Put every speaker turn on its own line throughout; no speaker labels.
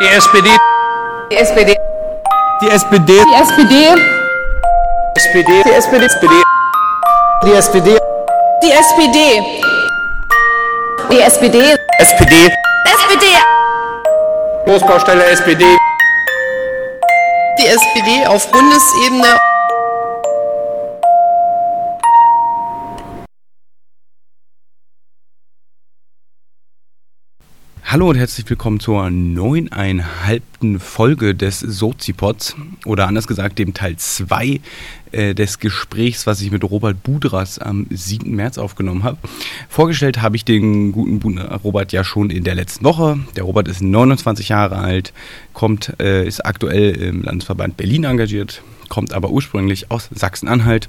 Die SPD.
Die SPD.
Die SPD.
Die SPD.
SPD.
Die SPD.
Die SPD.
Die SPD. Die SPD.
SPD.
SPD.
Großbaustelle SPD.
Die SPD auf Bundesebene.
Hallo und herzlich willkommen zur neuneinhalbten Folge des Sozipods oder anders gesagt dem Teil 2 äh, des Gesprächs, was ich mit Robert Budras am 7. März aufgenommen habe. Vorgestellt habe ich den guten Robert ja schon in der letzten Woche. Der Robert ist 29 Jahre alt, kommt, äh, ist aktuell im Landesverband Berlin engagiert, kommt aber ursprünglich aus Sachsen-Anhalt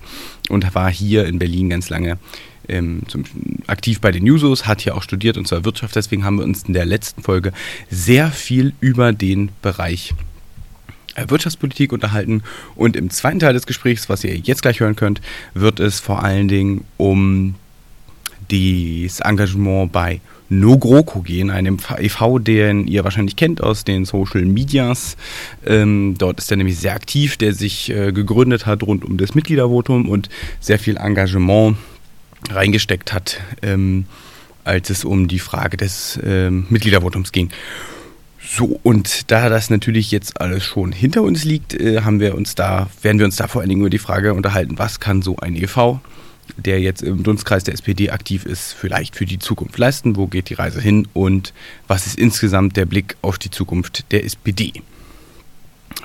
und war hier in Berlin ganz lange ähm, zum, aktiv bei den Jusos, hat hier auch studiert und zwar Wirtschaft. Deswegen haben wir uns in der letzten Folge sehr viel über den Bereich äh, Wirtschaftspolitik unterhalten. Und im zweiten Teil des Gesprächs, was ihr jetzt gleich hören könnt, wird es vor allen Dingen um das Engagement bei NoGroKo gehen, einem EV, den ihr wahrscheinlich kennt aus den Social Medias. Ähm, dort ist er nämlich sehr aktiv, der sich äh, gegründet hat rund um das Mitgliedervotum und sehr viel Engagement reingesteckt hat, ähm, als es um die Frage des ähm, Mitgliedervotums ging. So, und da das natürlich jetzt alles schon hinter uns liegt, äh, haben wir uns da, werden wir uns da vor allen Dingen über die Frage unterhalten, was kann so ein EV, der jetzt im Dunstkreis der SPD aktiv ist, vielleicht für die Zukunft leisten, wo geht die Reise hin und was ist insgesamt der Blick auf die Zukunft der SPD.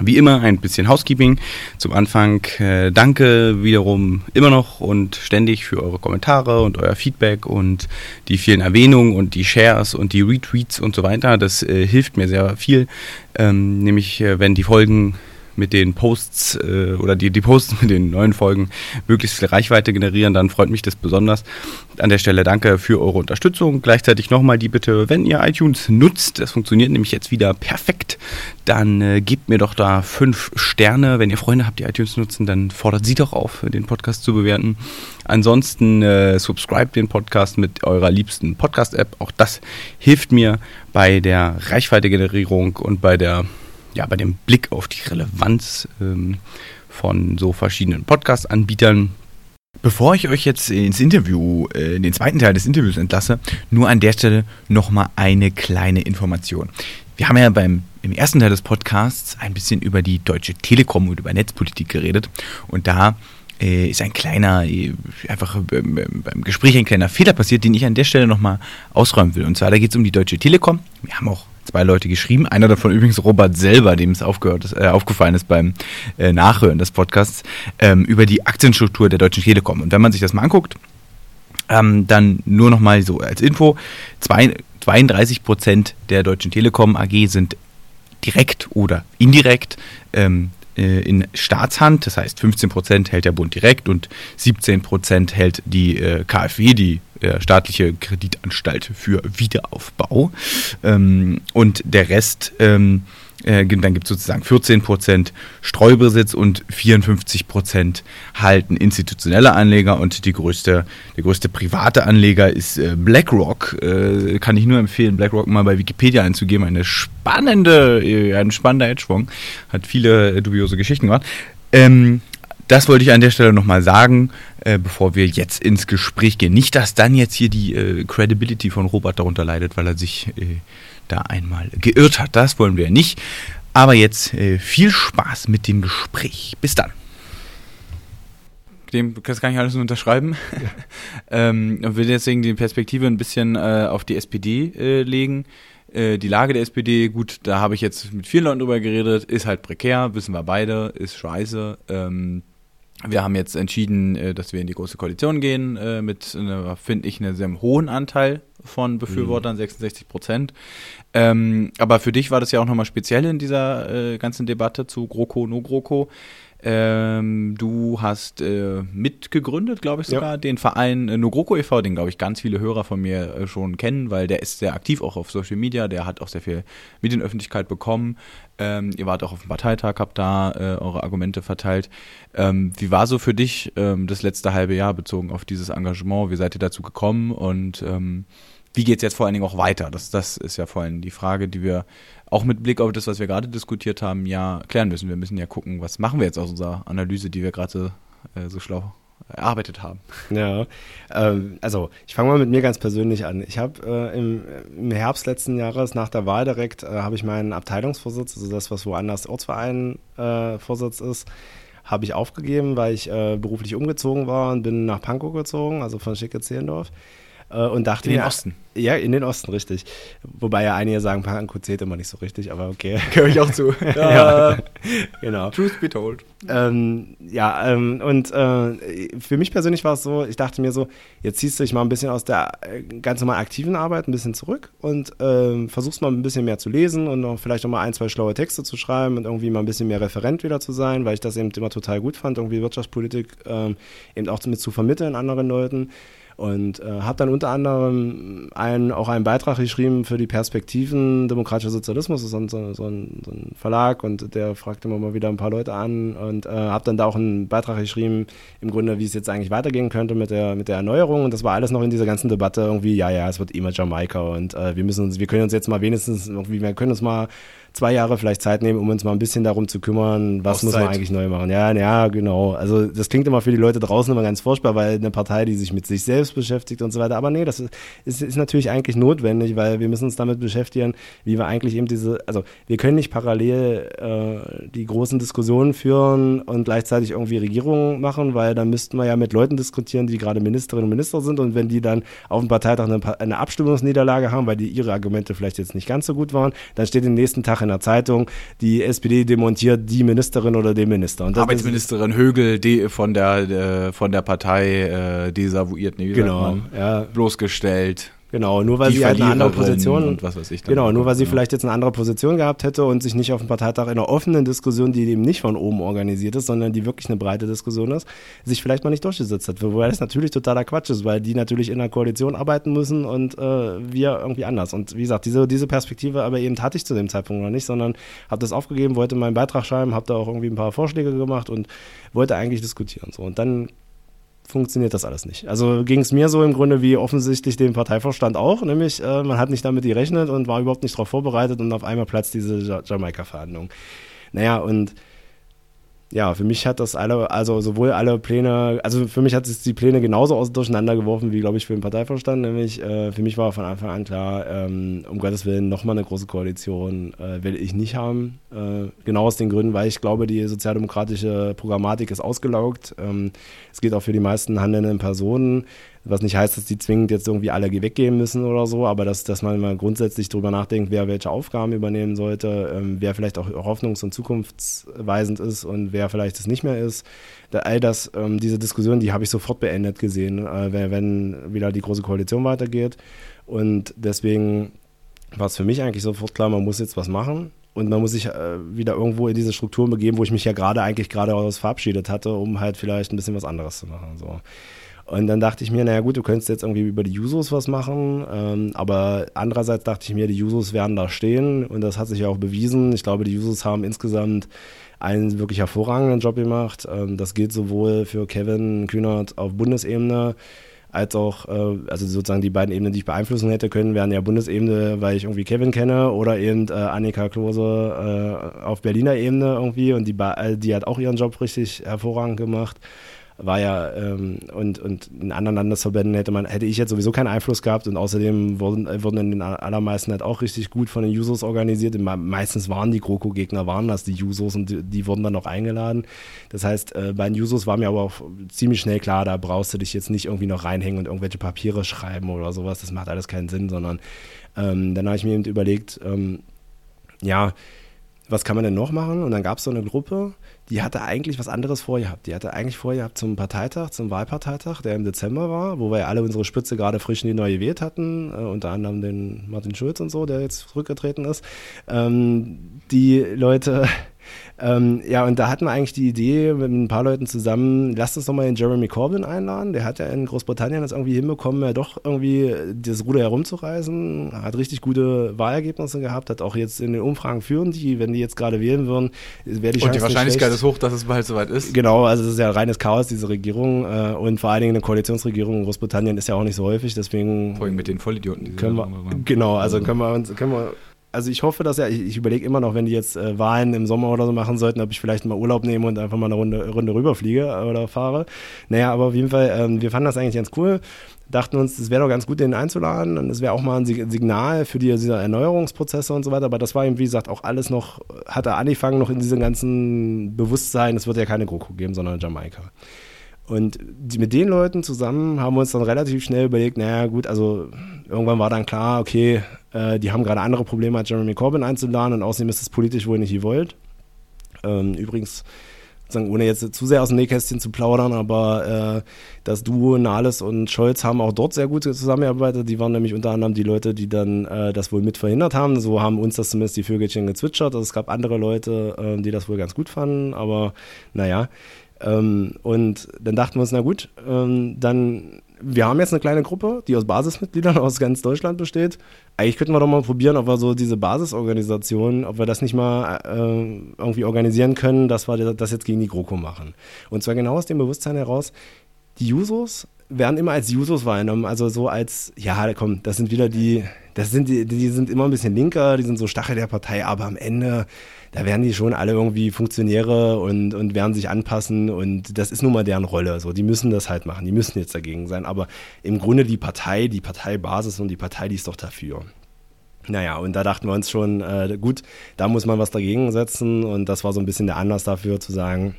Wie immer ein bisschen Housekeeping zum Anfang. Äh, danke wiederum immer noch und ständig für eure Kommentare und euer Feedback und die vielen Erwähnungen und die Shares und die Retweets und so weiter. Das äh, hilft mir sehr viel. Ähm, nämlich, äh, wenn die Folgen mit den Posts äh, oder die, die Posts mit den neuen Folgen möglichst viel Reichweite generieren, dann freut mich das besonders. An der Stelle danke für eure Unterstützung. Gleichzeitig nochmal die Bitte, wenn ihr iTunes nutzt, das funktioniert nämlich jetzt wieder perfekt, dann äh, gebt mir doch da fünf Sterne. Wenn ihr Freunde habt, die iTunes nutzen, dann fordert sie doch auf, den Podcast zu bewerten. Ansonsten äh, subscribe den Podcast mit eurer liebsten Podcast-App. Auch das hilft mir bei der Reichweite-Generierung und bei der ja, bei dem Blick auf die Relevanz ähm, von so verschiedenen Podcast-Anbietern. Bevor ich euch jetzt ins Interview, äh, in den zweiten Teil des Interviews entlasse, nur an der Stelle nochmal eine kleine Information. Wir haben ja beim, im ersten Teil des Podcasts ein bisschen über die Deutsche Telekom und über Netzpolitik geredet. Und da äh, ist ein kleiner, äh, einfach beim Gespräch ein kleiner Fehler passiert, den ich an der Stelle nochmal ausräumen will. Und zwar, da geht es um die Deutsche Telekom. Wir haben auch zwei Leute geschrieben. Einer davon übrigens Robert selber, dem es aufgehört ist, äh, aufgefallen ist beim äh, Nachhören des Podcasts, ähm, über die Aktienstruktur der Deutschen Telekom. Und wenn man sich das mal anguckt, ähm, dann nur noch mal so als Info, zwei, 32 Prozent der Deutschen Telekom AG sind direkt oder indirekt ähm, äh, in Staatshand. Das heißt, 15 Prozent hält der Bund direkt und 17 Prozent hält die äh, KfW, die staatliche Kreditanstalt für Wiederaufbau. Ähm, und der Rest ähm, äh, dann gibt es sozusagen 14% Streubesitz und 54% halten institutionelle Anleger und die größte, der größte private Anleger ist äh, BlackRock. Äh, kann ich nur empfehlen, BlackRock mal bei Wikipedia einzugeben. Eine spannende, äh, ein spannender Hedgefonds. Hat viele dubiose Geschichten gemacht. Ähm, das wollte ich an der Stelle nochmal sagen, äh, bevor wir jetzt ins Gespräch gehen. Nicht, dass dann jetzt hier die äh, Credibility von Robert darunter leidet, weil er sich äh, da einmal geirrt hat. Das wollen wir nicht. Aber jetzt äh, viel Spaß mit dem Gespräch. Bis dann. Dem das kann ich alles nur unterschreiben. Ja. ähm, und will deswegen die Perspektive ein bisschen äh, auf die SPD äh, legen. Die Lage der SPD, gut, da habe ich jetzt mit vielen Leuten drüber geredet, ist halt prekär, wissen wir beide, ist scheiße. Ähm, wir haben jetzt entschieden, äh, dass wir in die Große Koalition gehen, äh, mit, finde ich, einem sehr hohen Anteil von Befürwortern, mhm. 66 Prozent. Ähm, aber für dich war das ja auch nochmal speziell in dieser äh, ganzen Debatte zu GroKo, No GroKo. Ähm, du hast äh, mitgegründet, glaube ich sogar, ja. den Verein äh, Nogroko e.V., den, glaube ich, ganz viele Hörer von mir äh, schon kennen, weil der ist sehr aktiv auch auf Social Media, der hat auch sehr viel Medienöffentlichkeit bekommen. Ähm, ihr wart auch auf dem Parteitag, habt da äh, eure Argumente verteilt. Ähm, wie war so für dich ähm, das letzte halbe Jahr bezogen auf dieses Engagement? Wie seid ihr dazu gekommen und ähm,
wie geht es jetzt vor allen Dingen auch weiter? Das, das ist ja vor allem die Frage, die wir auch mit Blick auf das, was wir gerade diskutiert haben, ja klären müssen. Wir müssen ja gucken, was machen wir jetzt aus unserer Analyse, die wir gerade äh, so schlau erarbeitet haben.
Ja, ähm, also ich fange mal mit mir ganz persönlich an. Ich habe äh, im, im, Herbst letzten Jahres nach der Wahl direkt äh, habe ich meinen Abteilungsvorsitz, also das, was woanders Ortsverein äh, Vorsitz ist, habe ich aufgegeben, weil ich äh, beruflich umgezogen war und bin nach Pankow gezogen, also von Schicke-Zehlendorf. Äh, und dachte
in den
mir,
Osten.
Ja, in den Osten, richtig. Wobei ja einige sagen, Pankow zählt immer nicht so richtig, aber okay. Gehöre ich auch zu. ja, genau.
Truth be told.
Ähm, ja, ähm, und äh, für mich persönlich war es so, ich dachte mir so, jetzt ziehst du dich mal ein bisschen aus der äh, ganz normal aktiven Arbeit ein bisschen zurück und ähm, versuchst mal ein bisschen mehr zu lesen und auch vielleicht auch mal ein, zwei schlaue Texte zu schreiben und irgendwie mal ein bisschen mehr Referent wieder zu sein, weil ich das eben immer total gut fand, irgendwie Wirtschaftspolitik ähm, eben auch mit zu vermitteln anderen Leuten. Und äh, habe dann unter anderem einen, auch einen Beitrag geschrieben für die Perspektiven demokratischer Sozialismus, das ist so, so, ein, so ein Verlag. Und der fragt immer mal wieder ein paar Leute an. Und äh, habe dann da auch einen Beitrag geschrieben, im Grunde, wie es jetzt eigentlich weitergehen könnte mit der, mit der Erneuerung. Und das war alles noch in dieser ganzen Debatte irgendwie, ja, ja, es wird immer Jamaika. Und äh, wir müssen uns, wir können uns jetzt mal wenigstens irgendwie, wir können uns mal zwei Jahre vielleicht Zeit nehmen, um uns mal ein bisschen darum zu kümmern, was Auszeit. muss man eigentlich neu machen. Ja, ja, genau. Also das klingt immer für die Leute draußen immer ganz furchtbar, weil eine Partei, die sich mit sich selbst beschäftigt und so weiter. Aber nee, das ist, ist, ist natürlich eigentlich notwendig, weil wir müssen uns damit beschäftigen, wie wir eigentlich eben diese, also wir können nicht parallel äh, die großen Diskussionen führen und gleichzeitig irgendwie Regierungen machen, weil dann müssten wir ja mit Leuten diskutieren, die gerade Ministerinnen und Minister sind und wenn die dann auf dem Parteitag eine, eine Abstimmungsniederlage haben, weil die ihre Argumente vielleicht jetzt nicht ganz so gut waren, dann steht den nächsten Tag in der Zeitung, die SPD demontiert die Ministerin oder den Minister.
Und Arbeitsministerin Högel die von der äh, von der Partei äh, desavouiert,
nee, genau,
ja. bloßgestellt.
Genau, nur weil sie halt eine andere Position
und was weiß ich
Genau, nur weil sie ja. vielleicht jetzt eine andere Position gehabt hätte und sich nicht auf dem Parteitag in einer offenen Diskussion, die eben nicht von oben organisiert ist, sondern die wirklich eine breite Diskussion ist, sich vielleicht mal nicht durchgesetzt hat. Wobei das natürlich totaler Quatsch ist, weil die natürlich in einer Koalition arbeiten müssen und äh, wir irgendwie anders. Und wie gesagt, diese, diese Perspektive aber eben hatte ich zu dem Zeitpunkt noch nicht, sondern habe das aufgegeben, wollte meinen Beitrag schreiben, habe da auch irgendwie ein paar Vorschläge gemacht und wollte eigentlich diskutieren. So. Und dann funktioniert das alles nicht. Also ging es mir so im Grunde wie offensichtlich dem Parteivorstand auch, nämlich äh, man hat nicht damit gerechnet und war überhaupt nicht darauf vorbereitet und auf einmal platzt diese Jamaika-Verhandlung. Naja, und ja, für mich hat das alle, also sowohl alle Pläne, also für mich hat es die Pläne genauso aus, durcheinander geworfen wie, glaube ich, für den Parteivorstand. Nämlich äh, für mich war von Anfang an klar, ähm, um Gottes Willen, nochmal eine große Koalition äh, will ich nicht haben. Äh, genau aus den Gründen, weil ich glaube, die sozialdemokratische Programmatik ist ausgelaugt. Ähm, es geht auch für die meisten handelnden Personen was nicht heißt, dass die zwingend jetzt irgendwie alle weggehen müssen oder so, aber dass, dass man mal grundsätzlich darüber nachdenkt, wer welche Aufgaben übernehmen sollte, ähm, wer vielleicht auch hoffnungs- und zukunftsweisend ist und wer vielleicht es nicht mehr ist. Da, all das, ähm, diese Diskussion, die habe ich sofort beendet gesehen, äh, wenn, wenn wieder die Große Koalition weitergeht. Und deswegen war es für mich eigentlich sofort klar, man muss jetzt was machen. Und man muss sich äh, wieder irgendwo in diese Strukturen begeben, wo ich mich ja gerade eigentlich gerade aus verabschiedet hatte, um halt vielleicht ein bisschen was anderes zu machen. So. Und dann dachte ich mir, naja gut, du könntest jetzt irgendwie über die Jusos was machen, ähm, aber andererseits dachte ich mir, die Jusos werden da stehen und das hat sich ja auch bewiesen. Ich glaube, die Jusos haben insgesamt einen wirklich hervorragenden Job gemacht. Ähm, das gilt sowohl für Kevin Kühnert auf Bundesebene, als auch, äh, also sozusagen die beiden Ebenen, die ich beeinflussen hätte können, wären ja Bundesebene, weil ich irgendwie Kevin kenne, oder eben äh, Annika Klose äh, auf Berliner Ebene irgendwie und die, die hat auch ihren Job richtig hervorragend gemacht war ja ähm, und, und in anderen Landesverbänden hätte man, hätte ich jetzt sowieso keinen Einfluss gehabt und außerdem wurden, wurden in den allermeisten halt auch richtig gut von den Jusos organisiert. Meistens waren die GroKo-Gegner, waren das die Jusos und die, die, wurden dann auch eingeladen. Das heißt, äh, bei den Jusos war mir aber auch ziemlich schnell klar, da brauchst du dich jetzt nicht irgendwie noch reinhängen und irgendwelche Papiere schreiben oder sowas. Das macht alles keinen Sinn, sondern ähm, dann habe ich mir eben überlegt, ähm, ja, was kann man denn noch machen? Und dann gab es so eine Gruppe, die hatte eigentlich was anderes vorgehabt. Die hatte eigentlich vorgehabt zum Parteitag, zum Wahlparteitag, der im Dezember war, wo wir ja alle unsere Spitze gerade frisch in die neue gewählt hatten, äh, unter anderem den Martin Schulz und so, der jetzt zurückgetreten ist. Ähm, die Leute Ähm, ja, und da hatten wir eigentlich die Idee mit ein paar Leuten zusammen, lasst uns doch mal den Jeremy Corbyn einladen. Der hat ja in Großbritannien das irgendwie hinbekommen, ja doch irgendwie das Ruder herumzureißen, hat richtig gute Wahlergebnisse gehabt, hat auch jetzt in den Umfragen führen die, wenn die jetzt gerade wählen würden, wäre die Chance
Und die Wahrscheinlichkeit ist hoch, dass es bald soweit ist.
Genau, also es ist ja reines Chaos, diese Regierung. Äh, und vor allen Dingen eine Koalitionsregierung in Großbritannien ist ja auch nicht so häufig, deswegen
Vor allem mit den Vollidioten,
können wir, genau, also können wir uns, können wir, also ich hoffe, dass ja, ich, ich überlege immer noch, wenn die jetzt äh, Wahlen im Sommer oder so machen sollten, ob ich vielleicht mal Urlaub nehme und einfach mal eine Runde, Runde rüberfliege oder fahre. Naja, aber auf jeden Fall, ähm, wir fanden das eigentlich ganz cool. Dachten uns, es wäre doch ganz gut, den einzuladen und es wäre auch mal ein Sig- Signal für die, diese Erneuerungsprozesse und so weiter. Aber das war eben, wie gesagt, auch alles noch, hat er angefangen noch in diesem ganzen Bewusstsein, es wird ja keine GroKo geben, sondern Jamaika. Und die, mit den Leuten zusammen haben wir uns dann relativ schnell überlegt, naja gut, also irgendwann war dann klar, okay, äh, die haben gerade andere Probleme als Jeremy Corbyn einzuladen und außerdem ist es politisch wohl nicht gewollt. Ähm, übrigens, sozusagen, ohne jetzt zu sehr aus dem Nähkästchen zu plaudern, aber äh, das Duo Nahles und Scholz haben auch dort sehr gut zusammengearbeitet. Die waren nämlich unter anderem die Leute, die dann äh, das wohl mit verhindert haben. So haben uns das zumindest die Vögelchen gezwitschert. Also es gab andere Leute, äh, die das wohl ganz gut fanden, aber naja. Ähm, und dann dachten wir uns, na gut, ähm, dann, wir haben jetzt eine kleine Gruppe, die aus Basismitgliedern aus ganz Deutschland besteht. Eigentlich könnten wir doch mal probieren, ob wir so diese Basisorganisation, ob wir das nicht mal äh, irgendwie organisieren können, dass wir das jetzt gegen die GroKo machen. Und zwar genau aus dem Bewusstsein heraus, die Jusos werden immer als Jusos wahrgenommen, also so als, ja, komm, das sind wieder die, das sind die, die sind immer ein bisschen linker, die sind so Stachel der Partei, aber am Ende, da werden die schon alle irgendwie Funktionäre und, und werden sich anpassen und das ist nun mal deren Rolle, so, die müssen das halt machen, die müssen jetzt dagegen sein, aber im Grunde die Partei, die Parteibasis und die Partei, die ist doch dafür. Naja, und da dachten wir uns schon, äh, gut, da muss man was dagegen setzen. Und das war so ein bisschen der Anlass dafür zu sagen,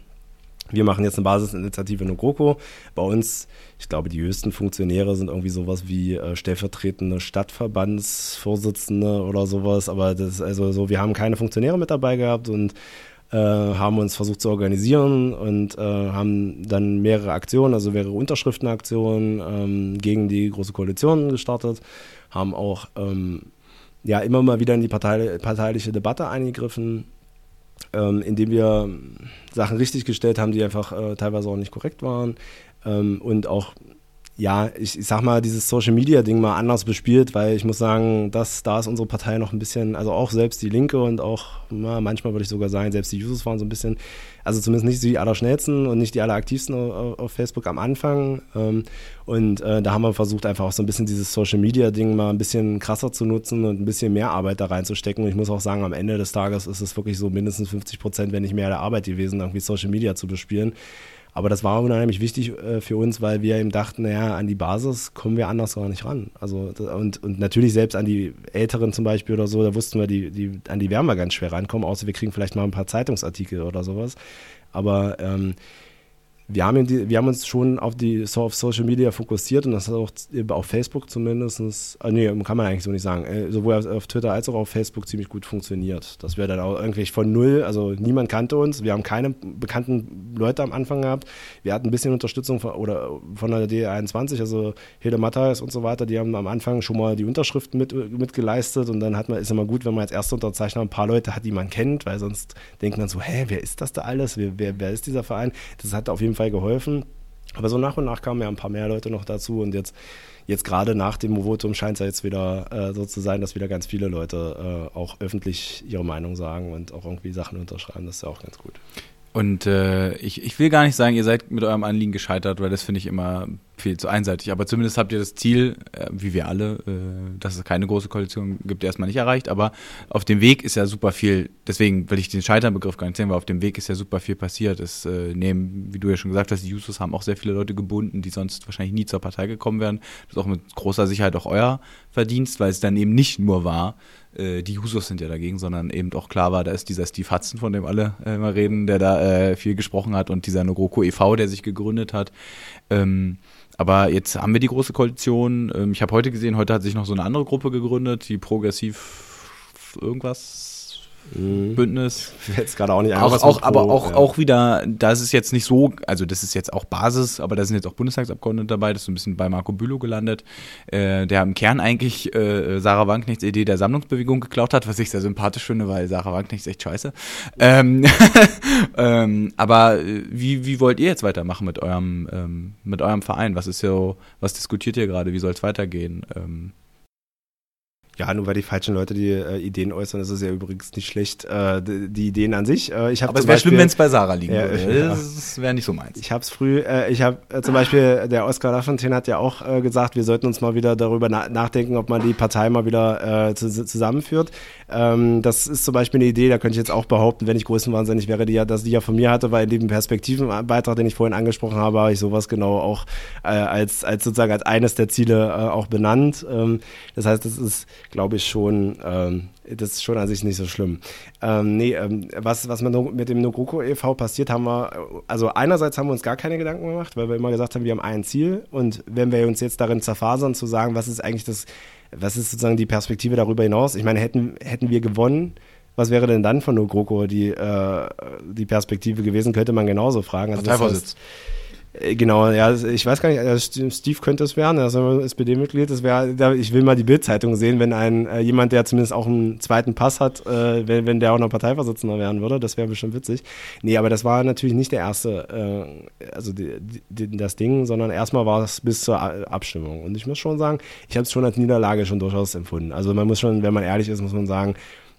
wir machen jetzt eine Basisinitiative in GroKo. Bei uns, ich glaube, die höchsten Funktionäre sind irgendwie sowas wie äh, stellvertretende Stadtverbandsvorsitzende oder sowas. Aber das ist also so, wir haben keine Funktionäre mit dabei gehabt und äh, haben uns versucht zu organisieren und äh, haben dann mehrere Aktionen, also mehrere Unterschriftenaktionen ähm, gegen die Große Koalition gestartet, haben auch ähm, ja immer mal wieder in die Partei, parteiliche Debatte eingegriffen, ähm, indem wir Sachen richtig gestellt haben, die einfach äh, teilweise auch nicht korrekt waren ähm, und auch ja, ich, ich sag mal, dieses Social Media Ding mal anders bespielt, weil ich muss sagen, dass da ist unsere Partei noch ein bisschen, also auch selbst die Linke und auch na, manchmal würde ich sogar sagen, selbst die Users waren so ein bisschen, also zumindest nicht die allerschnellsten und nicht die alleraktivsten auf, auf Facebook am Anfang. Ähm, und äh, da haben wir versucht, einfach auch so ein bisschen dieses Social Media Ding mal ein bisschen krasser zu nutzen und ein bisschen mehr Arbeit da reinzustecken. Und ich muss auch sagen, am Ende des Tages ist es wirklich so mindestens 50 Prozent, wenn nicht mehr der Arbeit gewesen, irgendwie Social Media zu bespielen. Aber das war unheimlich wichtig äh, für uns, weil wir eben dachten, naja, an die Basis kommen wir anders gar nicht ran. Also und, und natürlich selbst an die Älteren zum Beispiel oder so, da wussten wir, die, die, an die werden wir ganz schwer rankommen, außer wir kriegen vielleicht mal ein paar Zeitungsartikel oder sowas. Aber ähm, wir haben, die, wir haben uns schon auf die so auf Social Media fokussiert und das hat auch auf Facebook zumindest, äh, nee, kann man eigentlich so nicht sagen, äh, sowohl auf, auf Twitter als auch auf Facebook ziemlich gut funktioniert. Dass wir dann auch irgendwie von null, also niemand kannte uns, wir haben keine bekannten Leute am Anfang gehabt, wir hatten ein bisschen Unterstützung von, oder von der D21, also Hilde Matthias und so weiter, die haben am Anfang schon mal die Unterschriften mit, mit geleistet und dann hat man, ist immer gut, wenn man als erster Unterzeichner ein paar Leute hat, die man kennt, weil sonst denkt man so, hä, wer ist das da alles, wer, wer, wer ist dieser Verein? Das hat auf jeden Fall geholfen. Aber so nach und nach kamen ja ein paar mehr Leute noch dazu und jetzt, jetzt gerade nach dem Votum scheint es ja jetzt wieder äh, so zu sein, dass wieder ganz viele Leute äh, auch öffentlich ihre Meinung sagen und auch irgendwie Sachen unterschreiben. Das ist ja auch ganz gut.
Und äh, ich, ich will gar nicht sagen, ihr seid mit eurem Anliegen gescheitert, weil das finde ich immer viel zu einseitig. Aber zumindest habt ihr das Ziel, äh, wie wir alle, äh, dass es keine große Koalition gibt, erstmal nicht erreicht. Aber auf dem Weg ist ja super viel, deswegen will ich den Scheiternbegriff gar nicht sehen, weil auf dem Weg ist ja super viel passiert. Es äh, nehmen, wie du ja schon gesagt hast, die Jusos haben auch sehr viele Leute gebunden, die sonst wahrscheinlich nie zur Partei gekommen wären. Das ist auch mit großer Sicherheit auch euer Verdienst, weil es dann eben nicht nur war, äh, die Jusos sind ja dagegen, sondern eben auch klar war, da ist dieser Steve Hudson, von dem alle äh, immer reden, der da äh, viel gesprochen hat und dieser Nogroko e.V., der sich gegründet hat. Ähm, aber jetzt haben wir die große Koalition. Ähm, ich habe heute gesehen, heute hat sich noch so eine andere Gruppe gegründet, die Progressiv irgendwas Bündnis.
Jetzt gerade auch nicht
Auch, auch, aber
Pro,
auch,
ja.
auch wieder, das ist jetzt nicht so, also das ist jetzt auch Basis, aber da sind jetzt auch Bundestagsabgeordnete dabei, das ist so ein bisschen bei Marco Bülow gelandet, äh, der im Kern eigentlich äh, Sarah Wagenknechts Idee der Sammlungsbewegung geklaut hat, was ich sehr sympathisch finde, weil Sarah Wagenknecht ist echt scheiße. Ähm, ähm, aber äh, wie, wie wollt ihr jetzt weitermachen mit eurem, ähm, mit eurem Verein? Was ist so, was diskutiert ihr gerade? Wie soll es weitergehen?
Ja, nur weil die falschen Leute die äh, Ideen äußern, ist es ja übrigens nicht schlecht, äh, die, die Ideen an sich. Äh, ich
aber es wäre schlimm, wenn es bei Sarah liegen
Ja,
würde.
ja.
Das wäre nicht so meins.
Ich habe es früh, äh, ich habe äh, zum Beispiel, der Oskar Lafontaine hat ja auch äh, gesagt, wir sollten uns mal wieder darüber na nachdenken, ob man die Partei mal wieder äh, zu zusammenführt. Ähm, das ist zum Beispiel eine Idee, da könnte ich jetzt auch behaupten, wenn ich größenwahnsinnig wäre, die ja, dass die ja von mir hatte, weil in dem Perspektivenbeitrag, den ich vorhin angesprochen habe, habe ich sowas genau auch äh, als, als sozusagen als eines der Ziele äh, auch benannt. Ähm, das heißt, das ist, glaube ich, schon, ähm, das ist schon an sich nicht so schlimm. Ähm, nee, ähm, was, was mit, dem Nogroko e.V. passiert, haben wir, also einerseits haben wir uns gar keine Gedanken gemacht, weil wir immer gesagt haben, wir haben ein Ziel und wenn wir uns jetzt darin zerfasern, zu sagen, was ist eigentlich das, was ist sozusagen die Perspektive darüber hinaus? Ich meine, hätten, hätten wir gewonnen, was wäre denn dann von Nogroko die, äh, die Perspektive gewesen, könnte man genauso fragen. Also das
Parteivorsitz.
heißt, äh, Genau, ja, ich weiß gar nicht, äh, St- Steve könnte es werden, er ist ein SPD-Mitglied. Ich will mal die Bildzeitung sehen, wenn ein äh, jemand, der zumindest auch einen zweiten Pass hat, äh, wenn, wenn der auch noch Parteivorsitzender werden würde, das wäre bestimmt witzig. Nee, aber das war natürlich nicht der erste, äh, also die, die, das Ding, sondern erstmal war es bis zur Abstimmung. Und ich muss schon sagen, ich habe es schon als Niederlage schon durchaus empfunden. Also man muss schon, wenn man ehrlich ist, muss man sagen,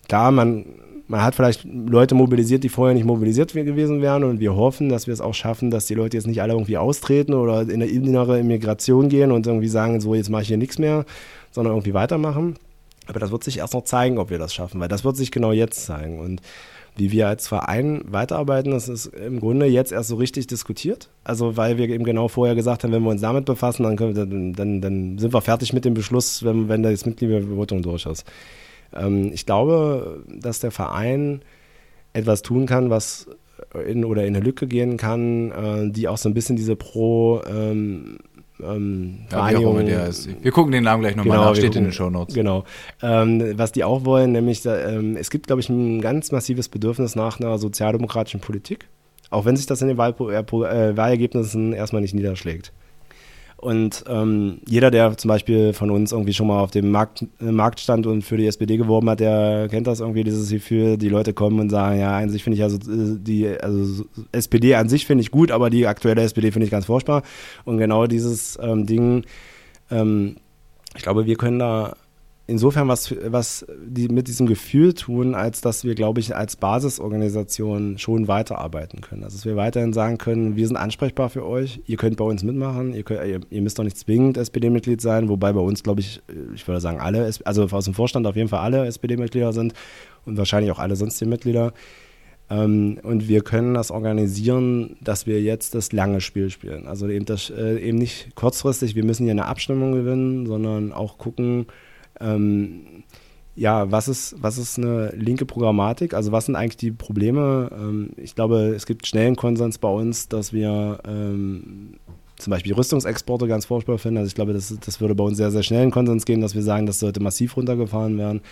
klar, man man hat vielleicht Leute mobilisiert, die vorher nicht mobilisiert gewesen wären und wir hoffen, dass wir es auch schaffen, dass die Leute jetzt nicht alle irgendwie austreten oder in eine innere Immigration gehen und irgendwie sagen, so jetzt mache ich hier nichts mehr, sondern irgendwie weitermachen. Aber das wird sich erst noch zeigen, ob wir das schaffen, weil das wird sich genau jetzt zeigen. Und wie wir als Verein weiterarbeiten, das ist im Grunde jetzt erst so richtig diskutiert. Also weil wir eben genau vorher gesagt haben, wenn wir uns damit befassen, dann, wir, dann, dann sind wir fertig mit dem Beschluss, wenn, wenn das Mitgliedervotum durch ist. Ähm, ich glaube, dass der Verein etwas tun kann, was in oder in eine Lücke gehen kann, äh, die auch so ein bisschen diese pro ähm, ähm,
Ja. Wir gucken den Namen gleich nochmal
Genau,
nach, steht in
gucken-
den Shownotes.
Genau. Ähm, was die auch wollen, nämlich, ähm, es gibt, glaube ich, ein ganz massives Bedürfnis nach einer sozialdemokratischen Politik, auch wenn sich das in den Wahl äh, äh, Wahlergebnissen erstmal nicht niederschlägt. Und ähm, jeder, der zum Beispiel von uns irgendwie schon mal auf dem Markt, äh, Markt stand und für die SPD geworben hat, der kennt das irgendwie, dieses Gefühl, die Leute kommen und sagen, ja, an sich finde ich also äh, die also so- SPD an sich finde ich gut, aber die aktuelle SPD finde ich ganz furchtbar. Und genau dieses ähm, Ding, ähm, ich glaube, wir können da insofern was, was die mit diesem Gefühl tun, als dass wir, glaube ich, als Basisorganisation schon weiterarbeiten können. Also dass wir weiterhin sagen können, wir sind ansprechbar für euch, ihr könnt bei uns mitmachen, ihr, könnt, ihr, ihr müsst doch nicht zwingend SPD-Mitglied sein, wobei bei uns, glaube ich, ich würde sagen, alle, also aus dem Vorstand auf jeden Fall alle SPD-Mitglieder sind und wahrscheinlich auch alle sonstigen Mitglieder. Ähm, und wir können das organisieren, dass wir jetzt das lange Spiel spielen. Also eben, das, äh, eben nicht kurzfristig, wir müssen hier eine Abstimmung gewinnen, sondern auch gucken, ähm, ja, was ist, was ist eine linke Programmatik? Also was sind eigentlich die Probleme? Ähm, ich glaube, es gibt schnellen Konsens bei uns, dass wir ähm, zum Beispiel Rüstungsexporte ganz furchtbar finden. Also ich glaube, das, das würde bei uns sehr, sehr schnell einen Konsens geben, dass wir sagen, das sollte massiv runtergefahren werden.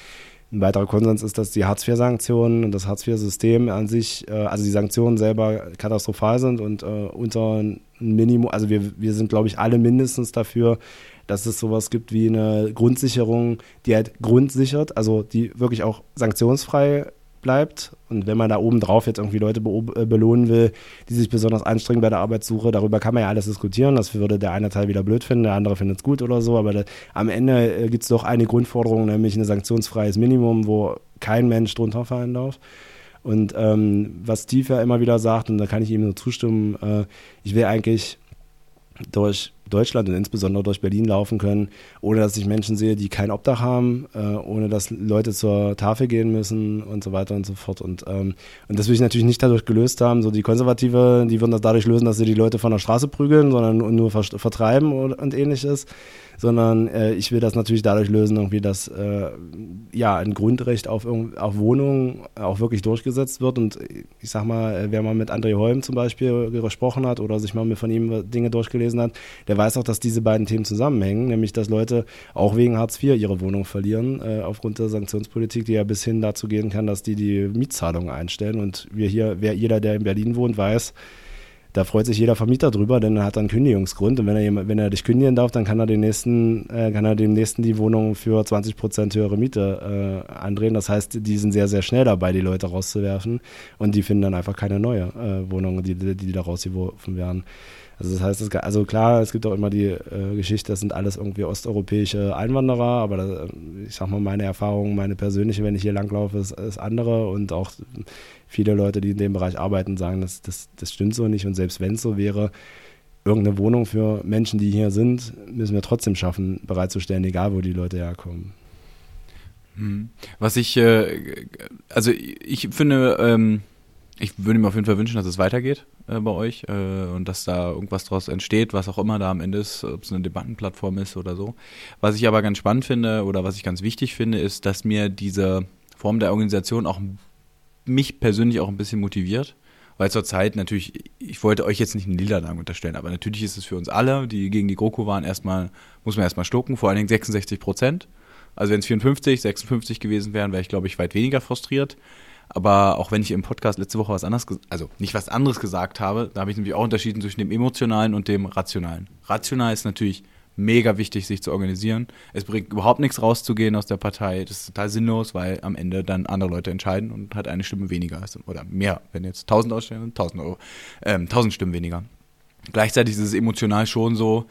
Ein weiterer Konsens ist, dass die Hartz-IV-Sanktionen und das Hartz-IV-System an sich, äh, also die Sanktionen selber katastrophal sind und äh, unter ein Minimum, also wir, wir sind, glaube ich, alle mindestens dafür, dass es sowas gibt wie eine Grundsicherung, die halt grundsichert, also die wirklich auch sanktionsfrei bleibt. Und wenn man da oben drauf jetzt irgendwie Leute beob- äh, belohnen will, die sich besonders anstrengen bei der Arbeitssuche, darüber kann man ja alles diskutieren. Das würde der eine Teil wieder blöd finden, der andere findet es gut oder so. Aber da, am Ende äh, gibt es doch eine Grundforderung, nämlich ein sanktionsfreies Minimum, wo kein Mensch drunter fallen darf. Und ähm, was Steve ja immer wieder sagt, und da kann ich ihm nur zustimmen, äh, ich will eigentlich durch Deutschland und insbesondere durch Berlin laufen können, ohne dass ich Menschen sehe, die kein Obdach haben, äh, ohne dass Leute zur Tafel gehen müssen und so weiter und so fort. Und, ähm, und das will ich natürlich nicht dadurch gelöst haben. So die Konservative, die würden das dadurch lösen, dass sie die Leute von der Straße prügeln, sondern nur ver- vertreiben und ähnliches. Sondern äh, ich will das natürlich dadurch lösen, irgendwie, dass äh, ja ein Grundrecht auf, auf Wohnungen auch wirklich durchgesetzt wird. Und ich sag mal, äh, wer mal mit André Holm zum Beispiel gesprochen hat oder sich mal mit von ihm Dinge durchgelesen hat, der der weiß auch, dass diese beiden Themen zusammenhängen, nämlich dass Leute auch wegen Hartz IV ihre Wohnung verlieren, äh, aufgrund der Sanktionspolitik, die ja bis hin dazu gehen kann, dass die die Mietzahlungen einstellen. Und wir hier, wer jeder, der in Berlin wohnt, weiß, da freut sich jeder Vermieter drüber, denn er hat dann Kündigungsgrund und wenn er, wenn er dich kündigen darf, dann kann er, den nächsten, äh, kann er dem nächsten die Wohnung für 20 Prozent höhere Miete äh, andrehen. Das heißt, die sind sehr, sehr schnell dabei, die Leute rauszuwerfen und die finden dann einfach keine neue äh, Wohnung, die, die, die da rausgeworfen werden. Also das heißt, es, also klar, es gibt auch immer die äh, Geschichte, das sind alles irgendwie osteuropäische Einwanderer, aber das, ich sag mal, meine Erfahrung, meine persönliche, wenn ich hier langlaufe, ist, ist andere und auch viele Leute, die in dem Bereich arbeiten, sagen, das, das, das stimmt so nicht und selbst wenn es so wäre, irgendeine Wohnung für Menschen, die hier sind, müssen wir trotzdem schaffen, bereitzustellen, egal wo die Leute herkommen.
Hm. Was ich, äh, also ich finde, ähm, ich würde mir auf jeden Fall wünschen, dass es weitergeht äh, bei euch äh, und dass da irgendwas daraus entsteht, was auch immer da am Ende ist, ob es eine Debattenplattform ist oder so. Was ich aber ganz spannend finde oder was ich ganz wichtig finde, ist, dass mir diese Form der Organisation auch mich persönlich auch ein bisschen motiviert. Weil zurzeit natürlich, ich wollte euch jetzt nicht einen Niederlagen unterstellen, aber natürlich ist es für uns alle, die gegen die GroKo waren, erstmal, muss man erstmal stucken, vor allen Dingen 66 Prozent. Also wenn es 54, 56 gewesen wären, wäre ich, glaube ich, weit weniger frustriert. Aber auch wenn ich im Podcast letzte Woche was anderes, also nicht was anderes gesagt habe, da habe ich nämlich auch unterschieden zwischen dem emotionalen und dem rationalen. Rational ist natürlich mega wichtig, sich zu organisieren. Es bringt überhaupt nichts rauszugehen aus der Partei. Das ist total sinnlos, weil am Ende dann andere Leute entscheiden und hat eine Stimme weniger oder mehr. Wenn jetzt 1000 ausstellen, 1000 Euro, ähm, 1000 Stimmen weniger. Gleichzeitig ist es emotional schon so,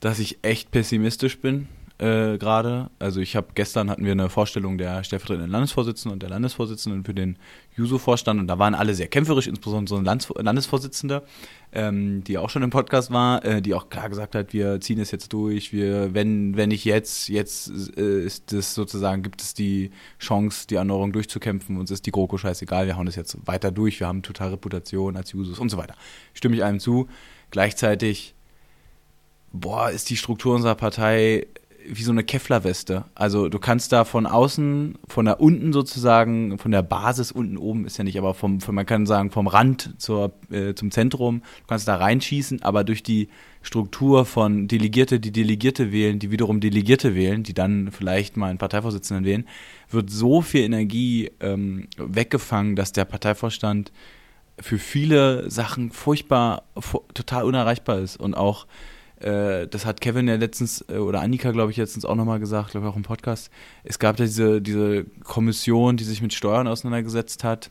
dass ich echt pessimistisch bin äh, gerade. Also ich habe gestern hatten wir eine Vorstellung der stellvertretenden Landesvorsitzenden und der Landesvorsitzenden für den Juso-Vorstand und da waren alle sehr kämpferisch, insbesondere so eine Landesvorsitzende, ähm, die auch schon im Podcast war, äh, die auch klar gesagt hat, wir ziehen es jetzt durch, wir, wenn, wenn nicht jetzt, jetzt äh, ist es sozusagen, gibt es die Chance, die Erneuerung durchzukämpfen, uns ist die GroKo scheißegal, wir hauen das jetzt weiter durch, wir haben total Reputation als Jusos und so weiter. Stimme ich einem zu. Gleichzeitig, boah, ist die Struktur unserer Partei wie so eine Kevlar-Weste. Also du kannst da von außen, von da unten sozusagen, von der Basis unten oben ist ja nicht, aber vom, von, man kann sagen vom Rand zur, äh, zum Zentrum, du kannst da reinschießen, aber durch die Struktur von Delegierte, die Delegierte wählen, die wiederum Delegierte wählen, die dann vielleicht mal einen Parteivorsitzenden wählen, wird so viel Energie ähm, weggefangen, dass der Parteivorstand für viele Sachen furchtbar, total unerreichbar ist und auch äh, das hat Kevin ja letztens, äh, oder Annika, glaube ich, letztens auch nochmal gesagt, glaube ich auch im Podcast. Es gab ja diese, diese Kommission, die sich mit Steuern auseinandergesetzt hat,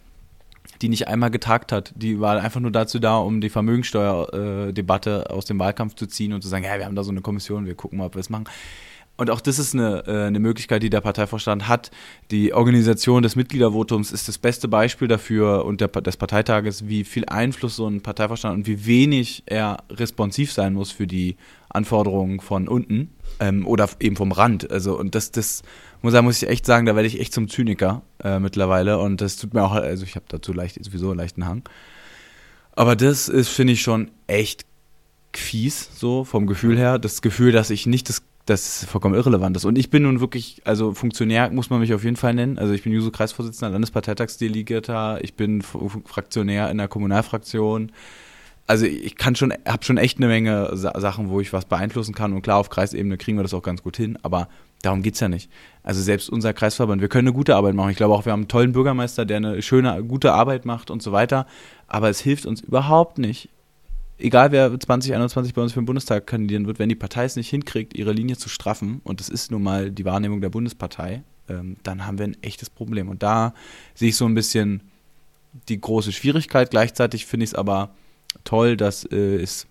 die nicht einmal getagt hat. Die war einfach nur dazu da, um die Vermögensteuerdebatte äh, aus dem Wahlkampf zu ziehen und zu sagen, ja, wir haben da so eine Kommission, wir gucken mal, ob wir es machen. Und auch das ist eine, äh, eine Möglichkeit, die der Parteivorstand hat. Die Organisation des Mitgliedervotums ist das beste Beispiel dafür und der, des Parteitages, wie viel Einfluss so ein Parteivorstand und wie wenig er responsiv sein muss für die Anforderungen von unten ähm, oder eben vom Rand. Also und das, das muss, muss ich echt sagen, da werde ich echt zum Zyniker äh, mittlerweile und das tut mir auch, also ich habe dazu leicht sowieso einen leichten Hang. Aber das ist, finde ich, schon echt fies, so vom Gefühl her. Das Gefühl, dass ich nicht das das vollkommen irrelevant ist. Und ich bin nun wirklich, also Funktionär muss man mich auf jeden Fall nennen. Also ich bin Juso-Kreisvorsitzender, Landesparteitagsdelegierter, ich bin Fraktionär in der Kommunalfraktion. Also ich kann schon, habe schon echt eine Menge Sachen, wo ich was beeinflussen kann. Und klar, auf Kreisebene kriegen wir das auch ganz gut hin, aber darum geht's ja nicht. Also selbst unser Kreisverband, wir können eine gute Arbeit machen. Ich glaube auch, wir haben einen tollen Bürgermeister, der eine schöne, gute Arbeit macht und so weiter. Aber es hilft uns überhaupt nicht, egal wer 2021 bei uns für den Bundestag kandidieren wird, wenn die Partei es nicht hinkriegt, ihre Linie zu straffen, und das ist nun mal die Wahrnehmung der Bundespartei, ähm, dann haben wir ein echtes Problem. Und da sehe ich so ein bisschen die große Schwierigkeit. Gleichzeitig finde ich es aber toll, dass äh, es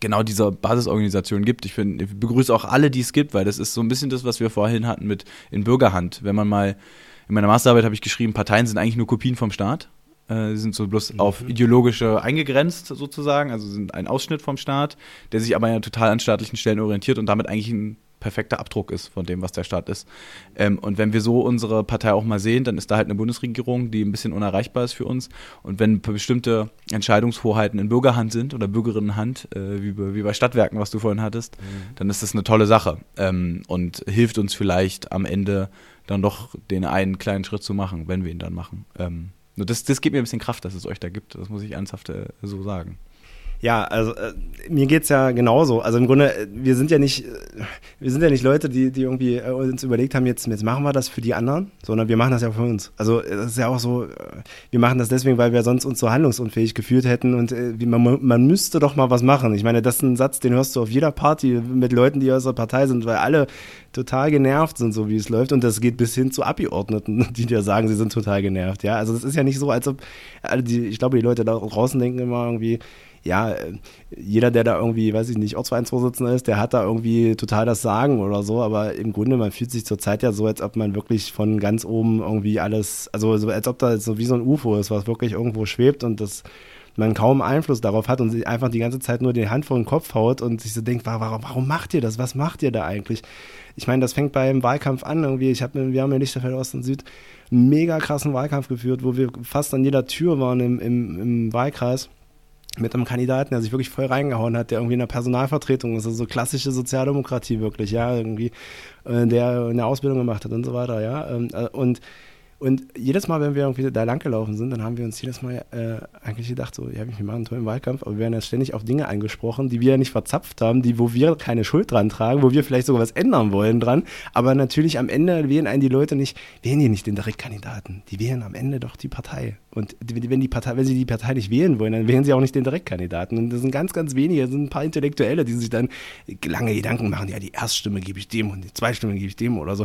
genau diese Basisorganisation gibt. Ich, find, ich begrüße auch alle, die es gibt, weil das ist so ein bisschen das, was wir vorhin hatten mit in Bürgerhand. Wenn man mal in meiner Masterarbeit habe ich geschrieben, Parteien sind eigentlich nur Kopien vom Staat. Äh, sind so bloß mhm. auf ideologische eingegrenzt sozusagen, also sind ein Ausschnitt vom Staat, der sich aber ja total an staatlichen Stellen orientiert und damit eigentlich ein perfekter Abdruck ist von dem, was der Staat ist. Ähm, und wenn wir so unsere Partei auch mal sehen, dann ist da halt eine Bundesregierung, die ein bisschen unerreichbar ist für uns. Und wenn bestimmte Entscheidungshoheiten in Bürgerhand sind oder Bürgerinnenhand, äh, wie, wie, bei Stadtwerken, was du vorhin hattest, mhm. dann ist das eine tolle Sache ähm, und hilft uns vielleicht am Ende dann doch den einen kleinen Schritt zu machen, wenn wir ihn dann machen. Ähm, nur das, das gibt mir ein bisschen Kraft, dass es euch da gibt. Das muss ich ernsthaft so sagen.
Ja, also äh, mir geht's ja genauso. Also im Grunde, äh, wir sind ja nicht, äh, wir sind ja nicht Leute, die, die irgendwie äh, uns überlegt haben, jetzt, jetzt machen wir das für die anderen, sondern wir machen das ja für uns. Also äh, das ist ja auch so, wir machen das deswegen, weil wir sonst uns so handlungsunfähig gefühlt hätten und äh, man, man müsste doch mal was machen. Ich meine, das ist ein Satz, den hörst du auf jeder Party mit Leuten, die aus der Partei sind, weil alle total genervt sind, so wie es läuft. Und das geht bis hin zu Abgeordneten, die dir sagen, sie sind total genervt. Ja, also das ist ja nicht so, als ob, also die, ich glaube, die Leute da draußen denken immer irgendwie, ja, jeder, der da irgendwie, weiß ich nicht, Ortsvereinsvorsitzender ist, der hat da irgendwie total das Sagen oder so, aber im Grunde, man fühlt sich zurzeit ja so, als ob man wirklich von ganz oben irgendwie alles, also so, als ob da so wie so ein UFO ist, was wirklich irgendwo schwebt und das man kaum Einfluss darauf hat und sich einfach die ganze Zeit nur die Hand vor den Kopf haut und sich so denkt, warum, warum macht ihr das? Was macht ihr da eigentlich? Ich meine, das fängt beim Wahlkampf an irgendwie. Ich hab, wir haben in Lichterfeld Ost und Süd einen mega krassen Wahlkampf geführt, wo wir fast an jeder Tür waren im, im, im Wahlkreis mit einem Kandidaten, der sich wirklich voll reingehauen hat, der irgendwie in der Personalvertretung ist, also so klassische Sozialdemokratie wirklich, ja, irgendwie, äh, der eine Ausbildung gemacht hat und so weiter, ja. Ähm, äh, und und jedes Mal, wenn wir irgendwie da langgelaufen sind, dann haben wir uns jedes Mal äh, eigentlich gedacht, so, ja, wir machen einen tollen Wahlkampf, aber wir werden ja ständig auf Dinge angesprochen, die wir ja nicht verzapft haben, die, wo wir keine Schuld dran tragen, wo wir vielleicht sogar was ändern wollen dran. Aber natürlich am Ende wählen einen die Leute nicht, wählen die nicht den Direktkandidaten. Die wählen am Ende doch die Partei. Und wenn die Partei, wenn sie die Partei nicht wählen wollen, dann wählen sie auch nicht den Direktkandidaten. Und das sind ganz, ganz wenige, das sind ein paar Intellektuelle, die sich dann lange Gedanken machen, ja, die Erststimme gebe ich dem und die Zweitstimme gebe ich dem oder so.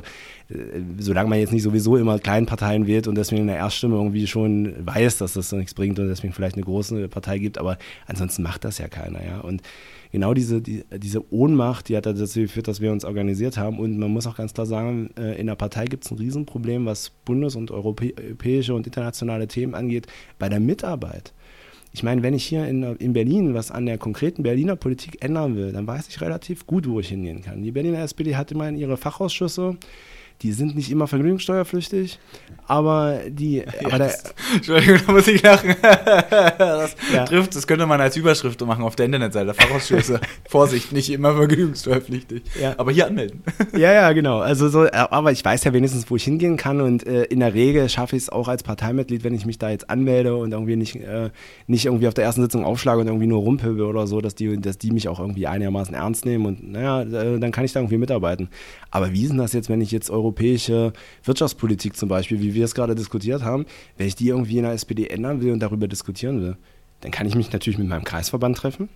Äh, solange man jetzt nicht sowieso immer kleinen Parteien wählt und deswegen in der Erststimme irgendwie schon weiß, dass das nichts bringt und deswegen vielleicht eine große Partei gibt, aber ansonsten macht das ja keiner, ja. Und genau diese, die, diese Ohnmacht, die hat dazu geführt, dass wir uns organisiert haben. Und man muss auch ganz klar sagen, äh, in der Partei gibt es ein Riesenproblem, was bundes- und europäische und internationale Themen angeht, bei der Mitarbeit. Ich meine, wenn ich hier in, in Berlin was an der konkreten Berliner Politik ändern will, dann weiß ich relativ gut, wo ich hingehen kann. Die Berliner SPD hat immerhin ihre Fachausschüsse, die sind nicht immer vergnügungssteuerpflichtig, aber die. Aber
ja, das, Entschuldigung, da muss ich lachen. das
Ja.
trifft, das könnte man als Überschrift machen auf der Internetseite. Fachausschüsse. Vorsicht, nicht immer vergnügungssteuerpflichtig.
Ja.
Aber hier anmelden.
Ja, ja, genau. Also so, äh, aber ich weiß ja wenigstens, wo ich hingehen kann und äh, in der Regel schaffe ich es auch als Parteimitglied, wenn ich mich da jetzt anmelde und irgendwie nicht, äh, nicht irgendwie auf der ersten Sitzung aufschlage und irgendwie nur rumpöbel oder so, dass die, dass die mich auch irgendwie einigermaßen ernst nehmen und naja, äh, dann kann ich da irgendwie mitarbeiten. Aber wie ist denn das jetzt, wenn ich jetzt europäische Wirtschaftspolitik zum Beispiel, wie wir es gerade diskutiert haben, wenn ich die irgendwie in der SPD ändern will und darüber diskutieren will, dann kann ich mich natürlich mit meinem Kreisverband treffen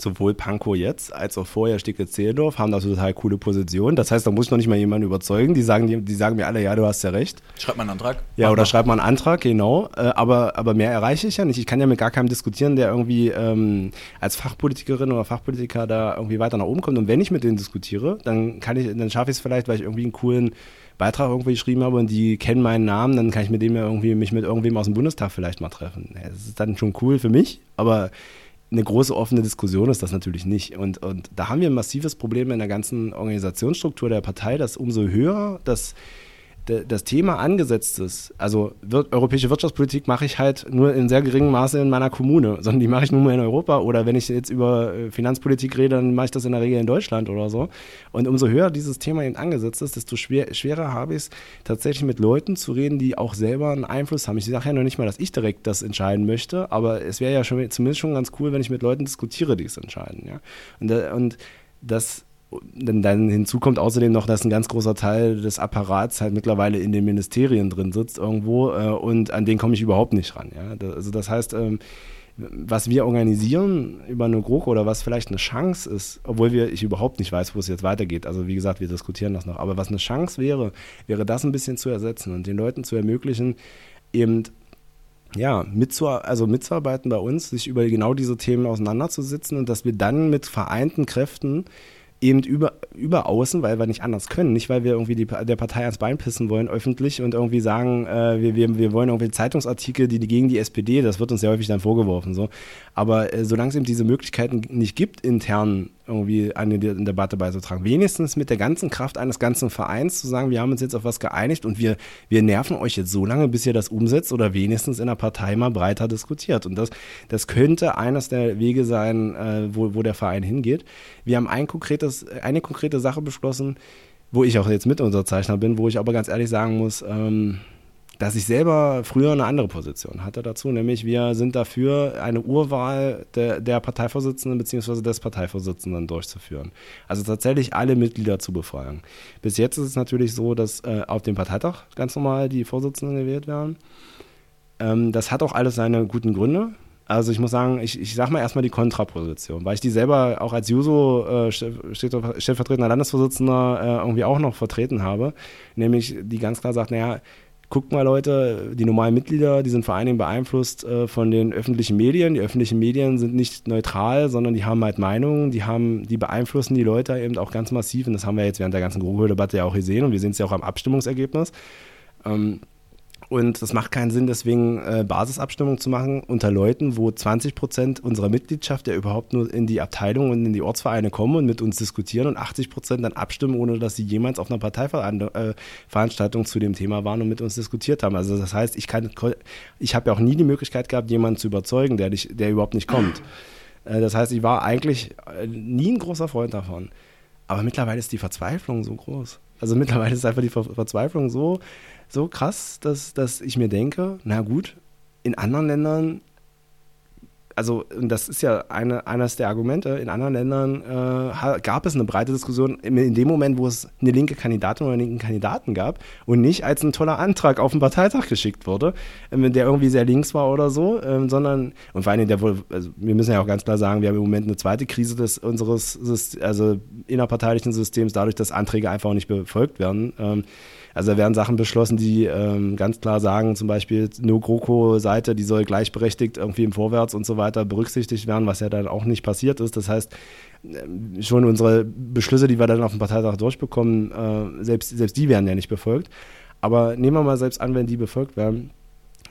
sowohl Pankow jetzt als auch vorher Steglitz-Zehlendorf haben da total coole Positionen. Das heißt, da muss ich noch nicht mal jemanden überzeugen. Die sagen, die, die sagen mir alle, ja, du hast ja recht.
Schreibt mal einen Antrag.
Ja, oder schreib mal einen Antrag, genau. Äh, aber, aber mehr erreiche ich ja nicht. Ich kann ja mit gar keinem diskutieren, der irgendwie ähm, als Fachpolitikerin oder Fachpolitiker da irgendwie weiter nach oben kommt. Und wenn ich mit denen diskutiere, dann kann ich, dann schaffe ich es vielleicht, weil ich irgendwie einen coolen Beitrag irgendwie geschrieben habe und die kennen meinen Namen, dann kann ich mit dem ja irgendwie mich mit irgendwem aus dem Bundestag vielleicht mal treffen. Das ist dann schon cool für mich, aber eine große offene Diskussion ist das natürlich nicht. Und, und da haben wir ein massives Problem in der ganzen Organisationsstruktur der Partei, dass umso höher das, das Thema angesetzt ist. Also wir, europäische Wirtschaftspolitik mache ich halt nur in sehr geringem Maße in meiner Kommune, sondern die mache ich nur mal in Europa. Oder wenn ich jetzt über äh, Finanzpolitik rede, dann mache ich das in der Regel in Deutschland oder so. Und umso höher dieses Thema eben angesetzt ist, desto schwer, schwerer habe ich es, tatsächlich mit Leuten zu reden, die auch selber einen Einfluss haben. Ich sage ja noch nicht mal, dass ich direkt das entscheiden möchte, aber es wäre ja schon, zumindest schon ganz cool, wenn ich mit Leuten diskutiere, die es entscheiden. Ja? Und, da- und das dann, dann hinzu kommt außerdem noch, dass ein ganz großer Teil des Apparats halt mittlerweile in den Ministerien drin sitzt irgendwo äh, und an den komme ich überhaupt nicht ran. Ja? Da, also das heißt, ähm, was wir organisieren über eine GroKo oder was vielleicht eine Chance ist, obwohl wir, ich überhaupt nicht weiß, wo es jetzt weitergeht. Also wie gesagt, wir diskutieren das noch. Aber was eine Chance wäre, wäre das ein bisschen zu ersetzen und den Leuten zu ermöglichen, eben ja, mitzu also mitzuarbeiten bei uns, sich über genau diese Themen auseinanderzusetzen und dass wir dann mit vereinten Kräften eben über, über außen, weil wir nicht anders können, nicht weil wir irgendwie die, der Partei ans Bein pissen wollen öffentlich und irgendwie sagen, äh, wir, wir, wir wollen irgendwie Zeitungsartikel, die, die gegen die SPD, das wird uns ja häufig dann vorgeworfen, so. Aber äh, solange es eben diese Möglichkeiten nicht gibt, intern irgendwie eine De Debatte beizutragen, wenigstens mit der ganzen Kraft eines ganzen Vereins zu sagen, wir haben uns jetzt auf was geeinigt und wir, wir nerven euch jetzt so lange, bis ihr das umsetzt oder wenigstens in der Partei mal breiter diskutiert. Und das, das könnte eines der Wege sein, äh, wo, wo der Verein hingeht. Wir haben ein konkretes, eine konkrete Sache beschlossen, wo ich auch jetzt Mitunterzeichner bin, wo ich aber ganz ehrlich sagen muss, ähm, dass ich selber früher eine andere Position hatte dazu, nämlich wir sind dafür, eine Urwahl der, der Parteivorsitzenden bzw. des Parteivorsitzenden durchzuführen. Also tatsächlich alle Mitglieder zu befragen. Bis jetzt ist es natürlich so, dass äh, auf dem Parteitag ganz normal die Vorsitzenden gewählt werden. Ähm, das hat auch alles seine guten Gründe. Also ich muss sagen, ich, ich sage mal erstmal die Kontraposition, weil ich die selber auch als Juso äh, stellvertretender Landesvorsitzender äh, irgendwie auch noch vertreten habe. Nämlich die ganz klar sagt, naja, guckt mal Leute, die normalen Mitglieder, die sind vor allen Dingen beeinflusst äh, von den öffentlichen Medien. Die öffentlichen Medien sind nicht neutral, sondern die haben halt Meinungen, die haben, die beeinflussen die Leute eben auch ganz massiv. Und das haben wir jetzt während der ganzen GroKo-Debatte ja auch gesehen und wir sehen es ja auch am Abstimmungsergebnis. Ähm, und es macht keinen Sinn, deswegen äh, Basisabstimmung zu machen unter Leuten, wo 20 Prozent unserer Mitgliedschaft ja überhaupt nur in die Abteilung und in die Ortsvereine kommen und mit uns diskutieren und 80 Prozent dann abstimmen, ohne dass sie jemals auf einer Parteiveranstaltung äh, zu dem Thema waren und mit uns diskutiert haben. Also das heißt, ich kann, ich habe ja auch nie die Möglichkeit gehabt, jemanden zu überzeugen, der, nicht, der überhaupt nicht kommt. Äh, das heißt, ich war eigentlich äh, nie ein großer Freund davon. Aber mittlerweile ist die Verzweiflung so groß. Also mittlerweile ist einfach die Ver Verzweiflung so, so krass, dass, dass ich mir denke, na gut, in anderen Ländern, also und das ist ja eine, eines der Argumente, in anderen Ländern äh, gab es eine breite Diskussion in, dem Moment, wo es eine linke Kandidatin oder einen linken Kandidaten gab und nicht als ein toller Antrag auf den Parteitag geschickt wurde, äh, der irgendwie sehr links war oder so, äh, sondern, und vor allem, der wohl, also wir müssen ja auch ganz klar sagen, wir haben im Moment eine zweite Krise des unseres also innerparteilichen Systems, dadurch, dass Anträge einfach auch nicht befolgt werden. Ähm, also da werden Sachen beschlossen, die ähm, ganz klar sagen, zum Beispiel No GroKo-Seite, die soll gleichberechtigt irgendwie im Vorwärts und so weiter berücksichtigt werden, was ja dann auch nicht passiert ist. Das heißt, ähm, schon unsere Beschlüsse, die wir dann auf dem Parteitag durchbekommen, äh, selbst, selbst die werden ja nicht befolgt. Aber nehmen wir mal selbst an, wenn die befolgt werden,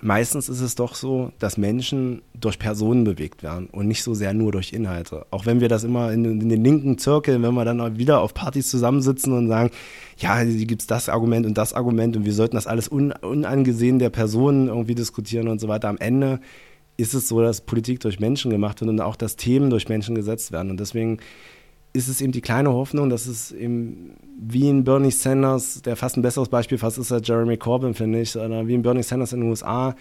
meistens ist es doch so, dass Menschen durch Personen bewegt werden und nicht so sehr nur durch Inhalte. Auch wenn wir das immer in, in den linken Zirkeln, wenn wir dann wieder auf Partys zusammensitzen und sagen, ja, hier gibt es das Argument und das Argument und wir sollten das alles un, unangesehen der Personen irgendwie diskutieren und so weiter. Am Ende ist es so, dass Politik durch Menschen gemacht wird und auch, dass Themen durch Menschen gesetzt werden. Und deswegen ist es eben die kleine Hoffnung, dass es eben wie in Bernie Sanders, der fast ein besseres Beispiel fast ist als Jeremy Corbyn, finde ich, oder wie in Bernie Sanders in den USA,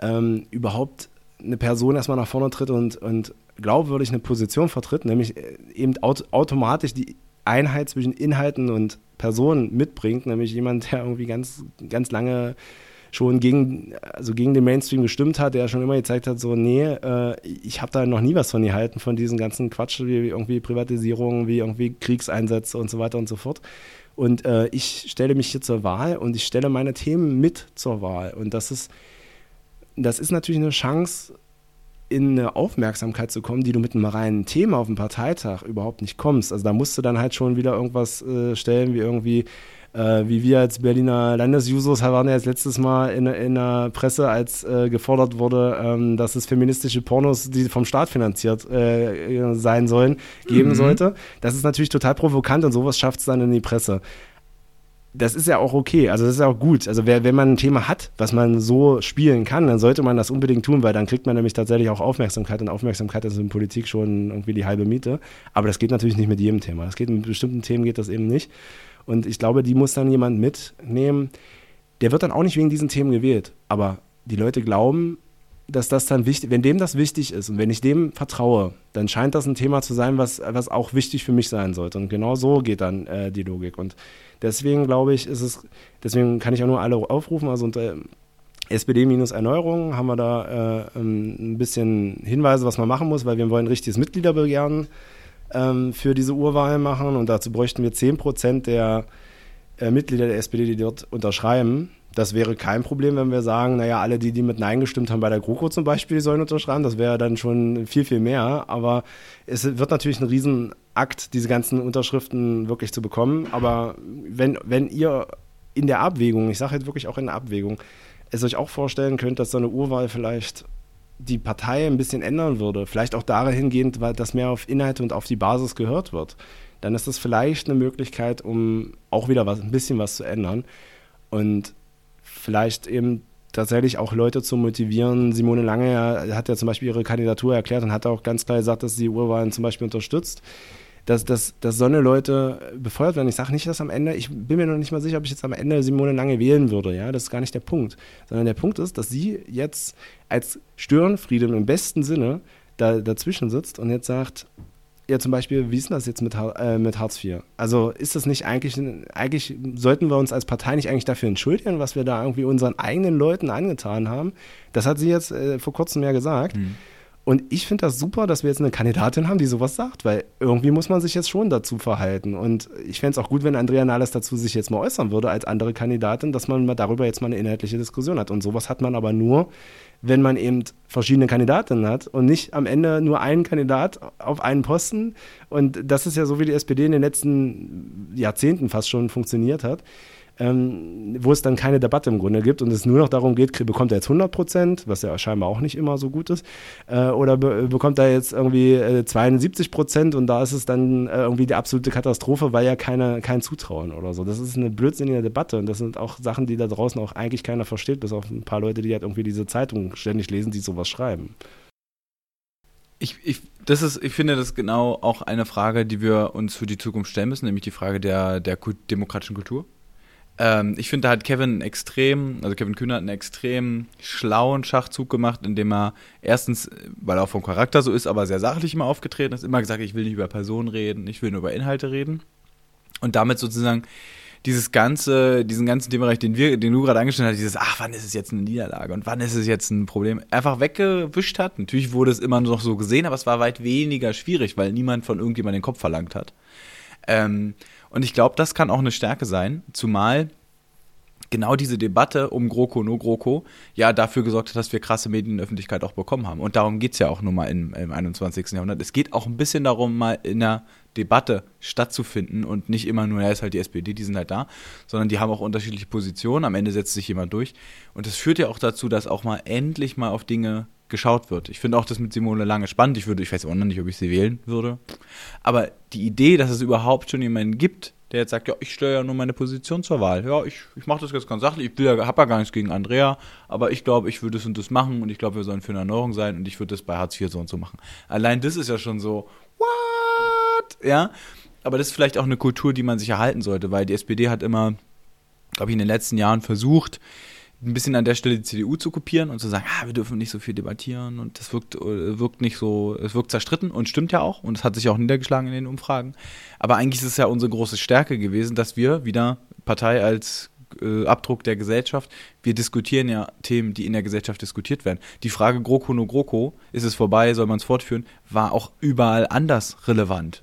ähm, überhaupt eine Person erstmal nach vorne tritt und, und glaubwürdig eine Position vertritt, nämlich äh, eben aut automatisch die Einheit zwischen Inhalten und Personen mitbringt, nämlich jemand, der irgendwie ganz, ganz lange schon gegen, also gegen den Mainstream gestimmt hat, der schon immer gezeigt hat, so, nee, äh, ich habe da noch nie was von gehalten, von diesen ganzen Quatsch, wie irgendwie Privatisierung, wie irgendwie Kriegseinsätze und so weiter und so fort. Und äh, ich stelle mich hier zur Wahl und ich stelle meine Themen mit zur Wahl. Und das ist, das ist natürlich eine Chance, in eine Aufmerksamkeit zu kommen, die du mit einem reinen Thema auf dem Parteitag überhaupt nicht kommst. Also da musst du dann halt schon wieder irgendwas äh, stellen, wie irgendwie äh, wie wir als Berliner Landesjusos waren ja jetzt letztes Mal in, in der Presse, als äh, gefordert wurde, ähm, dass es feministische Pornos, die vom Staat finanziert äh, sein sollen, geben mhm. sollte. Das ist natürlich total provokant und sowas schafft es dann in die Presse das ist ja auch okay, also das ist ja auch gut. Also wer, wenn man ein Thema hat, was man so spielen kann, dann sollte man das unbedingt tun, weil dann kriegt man nämlich tatsächlich auch Aufmerksamkeit und Aufmerksamkeit ist in Politik schon irgendwie die halbe Miete. Aber das geht natürlich nicht mit jedem Thema. Das geht mit bestimmten Themen geht das eben nicht. Und ich glaube, die muss dann jemand mitnehmen. Der wird dann auch nicht wegen diesen Themen gewählt. Aber die Leute glauben, dass das dann wichtig, wenn dem das wichtig ist und wenn ich dem vertraue, dann scheint das ein Thema zu sein, was, was auch wichtig für mich sein sollte. Und genau so geht dann äh, die Logik. Und deswegen glaube ich, ist es, deswegen kann ich auch nur alle aufrufen, also unter SPD-Erneuerung haben wir da äh, ein bisschen Hinweise, was man machen muss, weil wir wollen ein richtiges Mitgliederbegehren ähm, für diese Urwahl machen und dazu bräuchten wir 10% der äh, Mitglieder der SPD, die dort unterschreiben. Das wäre kein Problem, wenn wir sagen, naja, alle, die, die mit Nein gestimmt haben bei der GroKo zum Beispiel, sollen unterschreiben. Das wäre dann schon viel, viel mehr. Aber es wird natürlich ein Riesenakt, diese ganzen Unterschriften wirklich zu bekommen. Aber wenn, wenn ihr in der Abwägung, ich sage jetzt wirklich auch in der Abwägung, es euch auch vorstellen könnt, dass so eine Urwahl vielleicht die Partei ein bisschen ändern würde, vielleicht auch dahingehend, weil das mehr auf Inhalte und auf die Basis gehört wird, dann ist das vielleicht eine Möglichkeit, um auch wieder was, ein bisschen was zu ändern und vielleicht eben tatsächlich auch Leute zu motivieren. Simone Lange hat ja zum Beispiel ihre Kandidatur erklärt und hat auch ganz klar gesagt, dass sie Urwahlen zum Beispiel unterstützt. Dass, dass, dass so eine Leute befeuert werden. Ich sage nicht, dass am Ende, ich bin mir noch nicht mal sicher, ob ich jetzt am Ende Simone Lange wählen würde, ja, das ist gar nicht der Punkt, sondern der Punkt ist, dass sie jetzt als Störenfrieden im besten Sinne da, dazwischen sitzt und jetzt sagt, ja, zum Beispiel, wie ist denn das jetzt mit, äh, mit Hartz IV? Also ist das nicht eigentlich, eigentlich sollten wir uns als Partei nicht eigentlich dafür entschuldigen, was wir da irgendwie unseren eigenen Leuten angetan haben? Das hat sie jetzt äh, vor kurzem ja gesagt. Mhm. Und ich finde das super, dass wir jetzt eine Kandidatin haben, die sowas sagt, weil irgendwie muss man sich jetzt schon dazu verhalten. Und ich fände es auch gut, wenn Andrea Nahles dazu sich jetzt mal äußern würde als andere Kandidatin, dass man mal darüber jetzt mal eine inhaltliche Diskussion hat. Und sowas hat man aber nur, wenn man eben verschiedene Kandidatinnen hat und nicht am Ende nur einen Kandidat auf einen Posten. Und das ist ja so, wie die SPD in den letzten Jahrzehnten fast schon funktioniert hat ähm, wo es dann keine Debatte im Grunde gibt und es nur noch darum geht, bekommt er jetzt 100 Prozent, was ja scheinbar auch nicht immer so gut ist, äh, oder be bekommt er jetzt irgendwie äh, 72 Prozent und da ist es dann äh, irgendwie die absolute Katastrophe, weil ja keine, kein Zutrauen oder so. Das ist eine blödsinnige Debatte und das sind auch Sachen, die da draußen auch eigentlich keiner versteht, bis auf ein paar Leute, die halt irgendwie diese Zeitung ständig lesen, die sowas schreiben.
Ich, ich, das ist, ich finde, das genau auch eine Frage, die wir uns für die Zukunft stellen müssen, nämlich die Frage der, der demokratischen Kultur. Ähm, ich finde, da hat Kevin extrem, also Kevin Kühner hat einen extrem schlauen Schachzug gemacht, indem er erstens, weil er auch vom Charakter so ist, aber sehr sachlich immer aufgetreten ist, immer gesagt, ich will nicht über Personen reden, ich will nur über Inhalte reden. Und damit sozusagen dieses ganze, diesen ganzen Themenbereich, den wir, den du gerade angestellt hast, dieses, ach, wann ist es jetzt eine Niederlage und wann ist es jetzt ein Problem, einfach weggewischt hat. Natürlich wurde es immer noch so gesehen, aber es war weit weniger schwierig, weil niemand von irgendjemandem den Kopf verlangt hat. Ähm, und ich glaube, das kann auch eine Stärke sein, zumal genau diese Debatte um GroKo, no GroKo, ja dafür gesorgt hat, dass wir krasse Medienöffentlichkeit auch bekommen haben. Und darum geht es ja auch nun mal im, im 21. Jahrhundert. Es geht auch ein bisschen darum, mal in der Debatte stattzufinden und nicht immer nur, ja, ist halt die SPD, die sind halt da, sondern die haben auch unterschiedliche Positionen. Am Ende setzt sich jemand durch. Und das führt ja auch dazu, dass auch mal endlich mal auf Dinge geschaut wird. Ich finde auch das mit Simone Lange spannend. Ich würde, ich weiß auch noch nicht, ob ich sie wählen würde. Aber die Idee, dass es überhaupt schon jemanden gibt, der jetzt sagt, ja, ich stelle ja nur meine Position zur Wahl. Ja, ich, ich mache das jetzt ganz sachlich. Ich ja, habe ja gar nichts gegen Andrea, aber ich glaube, ich würde das und das machen und ich glaube, wir sollen für eine Erneuerung sein und ich würde das bei Hartz IV so und so machen. Allein das ist ja schon so, what? Ja, aber das ist vielleicht auch eine Kultur, die man sich erhalten sollte, weil die SPD hat immer, glaube ich, in den letzten Jahren versucht, ein bisschen an der Stelle die CDU zu kopieren und zu sagen, ah, wir dürfen nicht so viel debattieren und das wirkt, äh, wirkt nicht so, es wirkt zerstritten und stimmt ja auch und es hat sich auch niedergeschlagen in den Umfragen. Aber eigentlich ist es ja unsere große Stärke gewesen, dass wir wieder Partei als äh, Abdruck der Gesellschaft, wir diskutieren ja Themen, die in der Gesellschaft diskutiert werden. Die Frage GroKo no GroKo, ist es vorbei, soll man es fortführen, war auch überall anders relevant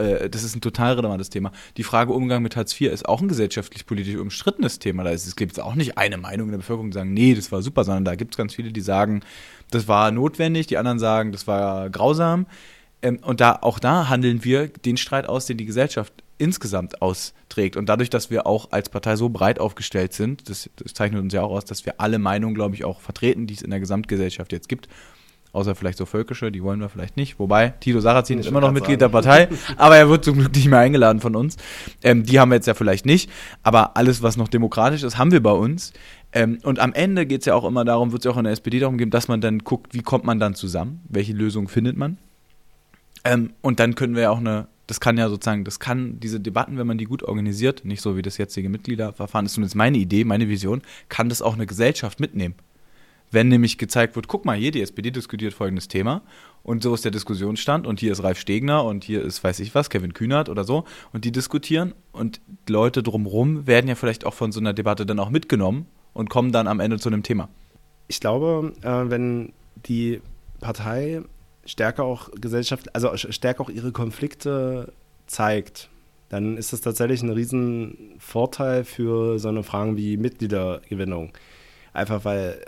äh, das ist ein total relevantes Thema. Die Frage Umgang mit Hartz IV ist auch ein gesellschaftlich-politisch umstrittenes Thema. Da ist, es gibt auch nicht eine Meinung in der Bevölkerung, die sagen, nee, das war super, sondern da gibt es ganz viele, die sagen, das war notwendig, die anderen sagen, das war grausam. Ähm, und da, auch da handeln wir den Streit aus, den die Gesellschaft insgesamt austrägt. Und dadurch, dass wir auch als Partei so breit aufgestellt sind, das, das zeichnet uns ja auch aus, dass wir alle Meinungen, glaube ich, auch vertreten, die es in der Gesamtgesellschaft jetzt gibt Außer vielleicht so völkische, die wollen wir vielleicht nicht. Wobei, Tito Sarrazin ist immer noch Mitglied sagen. der Partei, aber er wird zum Glück nicht mehr eingeladen von uns. Ähm, die haben wir jetzt ja vielleicht nicht. Aber alles, was noch demokratisch ist, haben wir bei uns. Ähm, und am Ende geht es ja auch immer darum, wird es ja auch in der SPD darum gehen, dass man dann guckt, wie kommt man dann zusammen? Welche Lösung findet man? Ähm, und dann können wir ja auch eine, das kann ja sozusagen, das kann diese Debatten, wenn man die gut organisiert, nicht so wie das jetzige Mitgliederverfahren ist, und das ist meine Idee, meine Vision, kann das auch eine Gesellschaft mitnehmen. Wenn nämlich gezeigt wird, guck mal hier, die SPD diskutiert folgendes Thema und so ist der Diskussionsstand und hier ist Ralf Stegner und hier ist, weiß ich was, Kevin Kühnert oder so und die diskutieren und Leute drumherum werden ja vielleicht auch von so einer Debatte dann auch mitgenommen und kommen dann am Ende zu einem Thema.
Ich glaube, äh, wenn die Partei stärker auch Gesellschaft, also stärker auch ihre Konflikte zeigt, dann ist das tatsächlich ein Riesenvorteil für so eine Fragen wie Mitgliedergewinnung. Einfach weil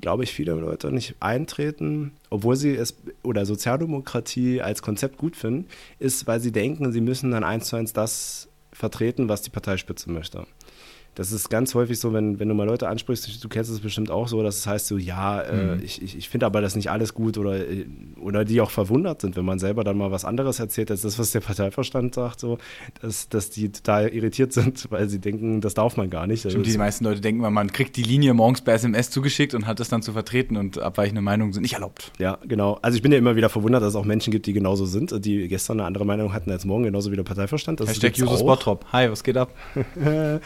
glaube ich, viele Leute nicht eintreten, obwohl sie es oder Sozialdemokratie als Konzept gut finden, ist, weil sie denken, sie müssen dann eins zu eins das vertreten, was die Parteispitze möchte. Das ist ganz häufig so, wenn, wenn du mal Leute ansprichst, du kennst es bestimmt auch so, dass es heißt so, ja, äh, ich, ich, ich finde aber das nicht alles gut oder, äh, oder die auch verwundert sind, wenn man selber dann mal was anderes erzählt, als das, was der Parteiverstand sagt, so, dass, dass die total irritiert sind, weil sie denken, das darf man gar nicht. Also
Stimmt, die meisten Leute denken, man kriegt die Linie morgens per SMS zugeschickt und hat das dann zu vertreten und abweichende Meinungen sind nicht erlaubt.
Ja, genau. Also ich bin ja immer wieder verwundert, dass es auch Menschen gibt, die genauso sind, die gestern eine andere Meinung hatten als morgen, genauso wie der Parteiverstand. Das
Hashtag
auch.
Bottrop. Hi, was geht ab?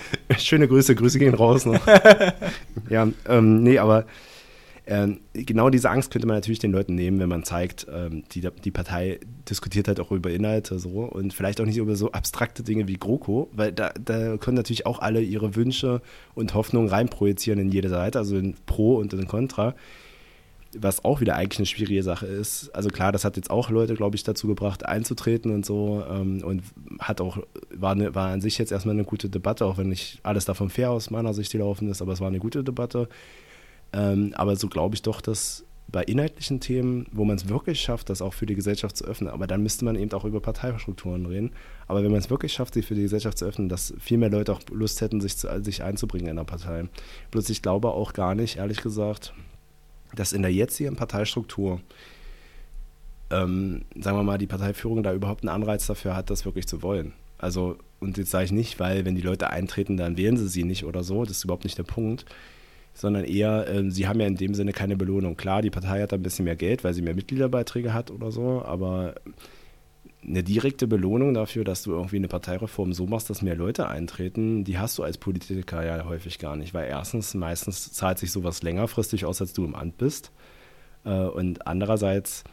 Schöne Grüße, Grüße gehen raus noch. ja, ähm, nee, aber ähm, genau diese Angst könnte man natürlich den Leuten nehmen, wenn man zeigt, ähm, die, die Partei diskutiert halt auch über Inhalte so und vielleicht auch nicht über so abstrakte Dinge wie GroKo, weil da, da können natürlich auch alle ihre Wünsche und Hoffnungen reinprojizieren in jede Seite, also in Pro und in Contra was auch wieder eigentlich eine schwierige Sache ist. Also klar, das hat jetzt auch Leute, glaube ich, dazu gebracht, einzutreten und so ähm, und hat auch, war, eine, war an sich jetzt erstmal eine gute Debatte, auch wenn nicht alles davon fair aus meiner Sicht gelaufen ist, aber es war eine gute Debatte. Ähm, aber so glaube ich doch, dass bei inhaltlichen Themen, wo man es wirklich schafft, das auch für die Gesellschaft zu öffnen, aber dann müsste man eben auch über Parteistrukturen reden. Aber wenn man es wirklich schafft, sie für die Gesellschaft zu öffnen, dass viel mehr Leute auch Lust hätten, sich, zu, sich einzubringen in der Partei. Bloß ich glaube auch gar nicht, ehrlich gesagt, dass in der jetzigen Parteistruktur, ähm, sagen wir mal, die Parteiführung da überhaupt einen Anreiz dafür hat, das wirklich zu wollen. Also, und jetzt sage ich nicht, weil wenn die Leute eintreten, dann wählen sie sie nicht oder so, das ist überhaupt nicht der Punkt, sondern eher, äh, sie haben ja in dem Sinne keine Belohnung. Klar, die Partei hat ein bisschen mehr Geld, weil sie mehr Mitgliederbeiträge hat oder so, aber eine direkte Belohnung dafür, dass du irgendwie eine Parteireform so machst, dass mehr Leute eintreten, die hast du als Politiker ja häufig gar nicht, weil erstens, meistens zahlt sich sowas längerfristig aus, als du im Amt bist. Äh, und andererseits,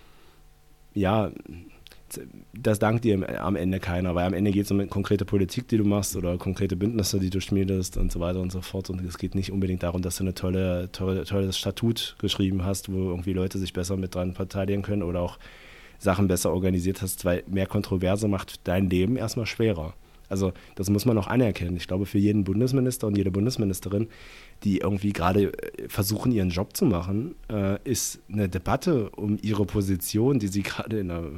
ja, das dankt dir am Ende keiner, weil am Ende geht es um konkrete Politik, die du machst oder konkrete Bündnisse, die du schmiedest und so weiter und so fort. Und es geht nicht unbedingt darum, dass du eine tolle, tolle, tolles Statut geschrieben hast, wo irgendwie Leute sich besser mit dran verteidigen können oder auch Sachen besser organisiert hast, weil mehr Kontroverse macht dein Leben erstmal schwerer. Also das muss man auch anerkennen. Ich glaube, für jeden Bundesminister und jede Bundesministerin, die irgendwie gerade äh, versuchen, ihren Job zu machen, äh, ist eine Debatte um ihre Position, die sie gerade in der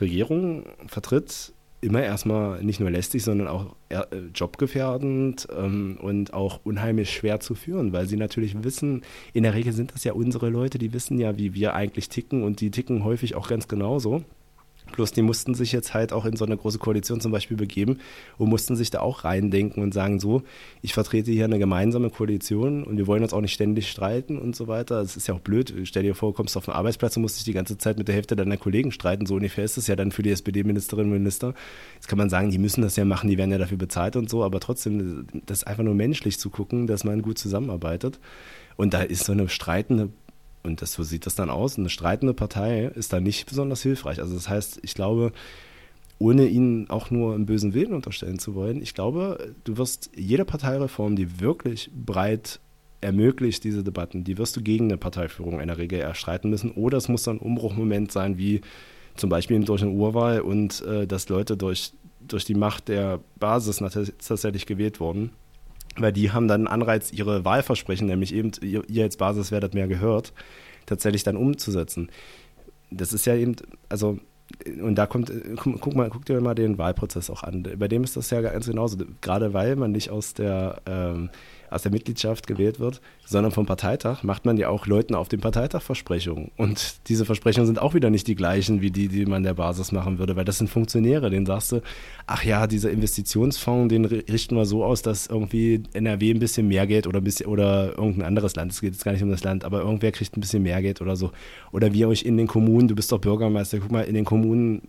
Regierung vertritt, immer erstmal nicht nur lästig, sondern auch äh, jobgefährdend ähm, und auch unheimlich schwer zu führen, weil sie natürlich wissen, in der Regel sind das ja unsere Leute, die wissen ja, wie wir eigentlich ticken und die ticken häufig auch ganz genauso. Bloß die mussten sich jetzt halt auch in so eine große Koalition zum Beispiel begeben und mussten sich da auch reindenken und sagen, so, ich vertrete hier eine gemeinsame Koalition und wir wollen uns auch nicht ständig streiten und so weiter. Es ist ja auch blöd. Stell dir vor, du kommst auf den Arbeitsplatz und musst dich die ganze Zeit mit der Hälfte deiner Kollegen streiten. So ungefähr ist es ja dann für die SPD-Ministerinnen und Minister. Jetzt kann man sagen, die müssen das ja machen, die werden ja dafür bezahlt und so, aber trotzdem, das ist einfach nur menschlich zu gucken, dass man gut zusammenarbeitet. Und da ist so eine streitende und das, so sieht das dann aus. Eine streitende Partei ist da nicht besonders hilfreich. Also das heißt, ich glaube, ohne ihnen auch nur einen bösen Willen unterstellen zu wollen, ich glaube, du wirst jede Parteireform, die wirklich breit ermöglicht diese Debatten, die wirst du gegen eine Parteiführung in der Regel erstreiten müssen. Oder es muss dann ein Umbruchmoment sein, wie zum Beispiel durch eine Urwahl und äh, dass Leute durch, durch die Macht der Basis tatsächlich gewählt wurden weil die haben dann einen Anreiz, ihre Wahlversprechen, nämlich eben, ihr, ihr als Basis werdet mehr gehört, tatsächlich dann umzusetzen. Das ist ja eben, also, und da kommt, guck, mal, guck dir mal den Wahlprozess auch an. Bei dem ist das ja ganz genauso. Gerade weil man nicht aus der ähm, aus der Mitgliedschaft gewählt wird, sondern vom Parteitag, macht man ja auch Leuten auf dem Parteitag Versprechungen. Und diese Versprechungen sind auch wieder nicht die gleichen wie die, die man der Basis machen würde, weil das sind Funktionäre, denen sagst du, ach ja, dieser Investitionsfonds, den richten wir so aus, dass irgendwie NRW ein bisschen mehr Geld oder, bisschen, oder irgendein anderes Land, es geht jetzt gar nicht um das Land, aber irgendwer kriegt ein bisschen mehr Geld oder so. Oder wir euch in den Kommunen, du bist doch Bürgermeister, guck mal, in den Kommunen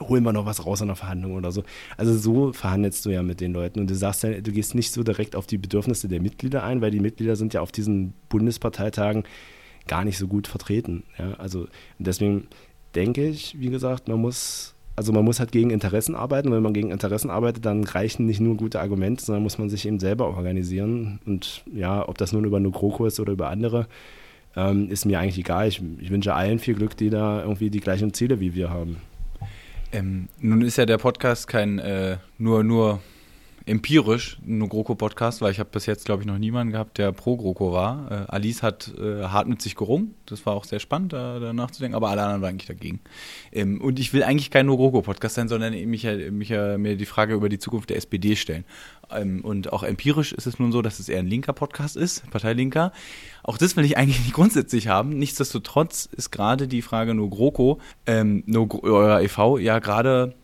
holen wir noch was raus an der Verhandlung oder so. Also so verhandelst du ja mit den Leuten und du sagst ja, du gehst nicht so direkt auf die Bedürfnisse der Mitglieder ein, weil die Mitglieder sind ja auf diesen Bundesparteitagen gar nicht so gut vertreten. Ja? Also deswegen denke ich, wie gesagt, man muss, also man muss halt gegen Interessen arbeiten. Wenn man gegen Interessen arbeitet, dann reichen nicht nur gute Argumente, sondern muss man sich eben selber organisieren. Und ja, ob das nun über eine GroKo ist oder über andere, ähm, ist mir eigentlich egal. Ich, ich wünsche allen viel Glück, die da irgendwie die gleichen Ziele wie wir haben.
Ähm, nun ist ja der Podcast kein äh, nur, nur empirisch einen GroKo-Podcast, weil ich habe bis jetzt, glaube ich, noch niemanden gehabt, der pro GroKo war. Äh, Alice hat äh, hart mit sich gerungen. Das war auch sehr spannend, da, da nachzudenken, aber alle anderen waren eigentlich dagegen. Ähm, und ich will eigentlich kein nur GroKo-Podcast sein, sondern mich, mich, mir die Frage über die Zukunft der SPD stellen. Ähm, und auch empirisch ist es nun so, dass es eher ein linker Podcast ist, Parteilinker. Auch das will ich eigentlich nicht grundsätzlich haben. Nichtsdestotrotz ist gerade die Frage nur GroKo, ähm, nur euer e.V. ja gerade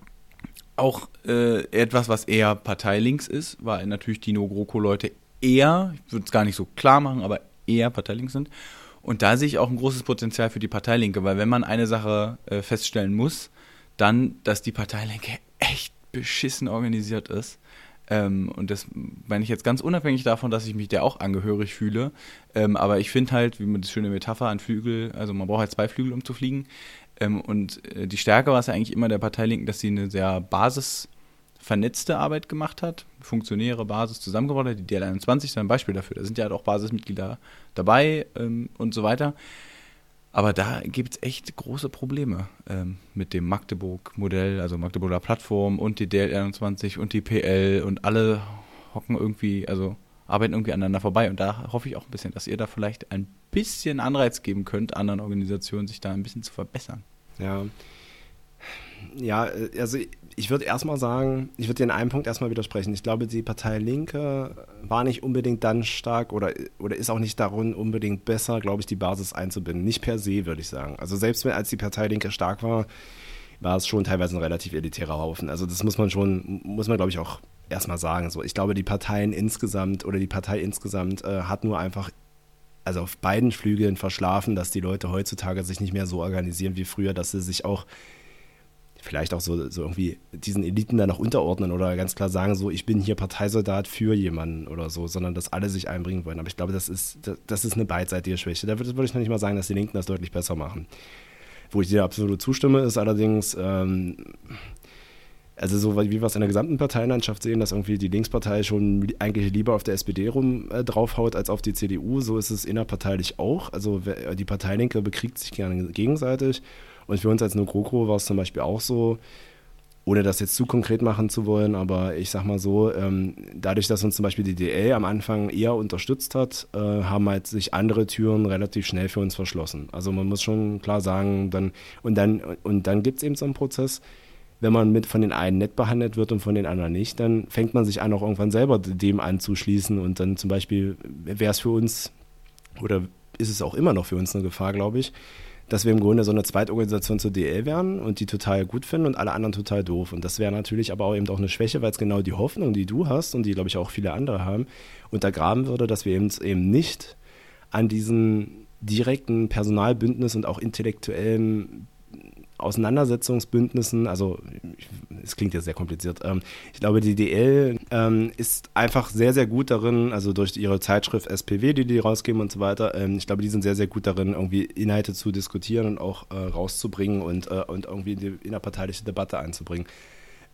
auch äh, etwas, was eher parteilinks ist, weil natürlich die No-GroKo-Leute eher, ich würde es gar nicht so klar machen, aber eher parteilinks sind. Und da sehe ich auch ein großes Potenzial für die Parteilinke, weil wenn man eine Sache äh, feststellen muss, dann, dass die Parteilinke echt beschissen organisiert ist. Ähm, und das meine ich jetzt ganz unabhängig davon, dass ich mich der auch angehörig fühle. Ähm, aber ich finde halt, wie man das schöne Metapher an Flügel, also man braucht halt zwei Flügel, um zu fliegen. Ähm, und äh, die Stärke war es ja eigentlich immer der Parteilinken, dass sie eine sehr basisvernetzte Arbeit gemacht hat, Funktionäre, Basis zusammengebaut hat. Die DL21 ist ein Beispiel dafür. Da sind ja halt auch Basismitglieder dabei ähm, und so weiter. Aber da gibt es echt große Probleme ähm, mit dem Magdeburg-Modell, also Magdeburger Plattform und die DL21 und die PL und alle hocken irgendwie, also arbeiten irgendwie aneinander vorbei. Und da hoffe ich auch ein bisschen, dass ihr da vielleicht ein bisschen Anreiz geben könnt, anderen Organisationen sich da ein bisschen zu verbessern.
Ja. Ja, also ich würde erstmal sagen, ich würde dir in einem Punkt erstmal widersprechen. Ich glaube, die Partei Linke war nicht unbedingt dann stark oder, oder ist auch nicht darin unbedingt besser, glaube ich, die Basis einzubinden. Nicht per se, würde ich sagen. Also selbst wenn als die Partei Linke stark war, war es schon teilweise ein relativ elitärer Haufen. Also das muss man schon, muss man glaube ich auch erstmal sagen. So, ich glaube, die Parteien insgesamt oder die Partei insgesamt äh, hat nur einfach, also auf beiden Flügeln verschlafen, dass die Leute heutzutage sich nicht mehr so organisieren wie früher, dass sie sich auch vielleicht auch so, so irgendwie diesen Eliten dann noch unterordnen oder ganz klar sagen, so, ich bin hier Parteisoldat für jemanden oder so, sondern dass alle sich einbringen wollen. Aber ich glaube, das ist, das, das ist eine beidseitige Schwäche. Da würde, würde ich noch nicht mal sagen, dass die Linken das deutlich besser machen. Wo ich dir absolut zustimme, ist allerdings, ähm, also so wie wir es in der gesamten Parteienlandschaft sehen, dass irgendwie die Linkspartei schon eigentlich lieber auf der SPD rum äh, draufhaut als auf die CDU, so ist es innerparteilich auch. Also die Parteilinke bekriegt sich gerne gegenseitig. Und für uns als Nogroko war es zum Beispiel auch so, ohne das jetzt zu konkret machen zu wollen, aber ich sag mal so, ähm, dadurch, dass uns zum Beispiel die DL am Anfang eher unterstützt hat, äh, haben halt sich andere Türen relativ schnell für uns verschlossen. Also man muss schon klar sagen, dann und dann und dann gibt es eben so einen Prozess, wenn man mit von den einen nett behandelt wird und von den anderen nicht, dann fängt man sich an, auch irgendwann selber dem anzuschließen und dann zum Beispiel wäre es für uns oder ist es auch immer noch für uns eine Gefahr, glaube ich, dass wir im Grunde so eine Zweitorganisation zur DL wären und die total gut finden und alle anderen total doof. Und das wäre natürlich aber auch eben auch eine Schwäche, weil es genau die Hoffnung, die du hast und die, glaube ich, auch viele andere haben, untergraben würde, dass wir eben, eben nicht an diesen direkten Personalbündnis und auch intellektuellen Auseinandersetzungsbündnissen, also es klingt jetzt sehr kompliziert, ähm, ich glaube, die DL ähm, ist einfach sehr, sehr gut darin, also durch ihre Zeitschrift SPW, die die rausgeben und so weiter, ähm, ich glaube, die sind sehr, sehr gut darin, irgendwie Inhalte zu diskutieren und auch äh, rauszubringen und, äh, und irgendwie in die innerparteiliche Debatte einzubringen.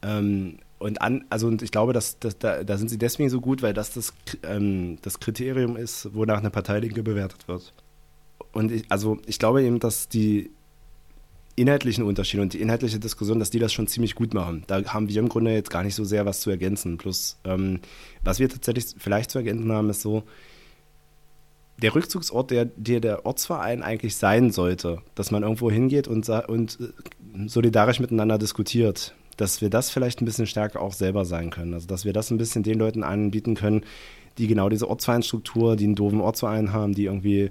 Ähm, und an, also und ich glaube, dass, dass da, da, sind sie deswegen so gut, weil das das, ähm, das Kriterium ist, wonach eine Parteilinke bewertet wird. Und ich, also ich glaube eben, dass die inhaltlichen Unterschiede und die inhaltliche Diskussion, dass die das schon ziemlich gut machen. Da haben wir im Grunde jetzt gar nicht so sehr was zu ergänzen. Plus, ähm, was wir tatsächlich vielleicht zu ergänzen haben, ist so, der Rückzugsort, der, der der Ortsverein eigentlich sein sollte, dass man irgendwo hingeht und, und äh, solidarisch miteinander diskutiert, dass wir das vielleicht ein bisschen stärker auch selber sein können. Also, dass wir das ein bisschen den Leuten anbieten können, die genau diese Ortsvereinstruktur, die einen doofen Ortsverein haben, die irgendwie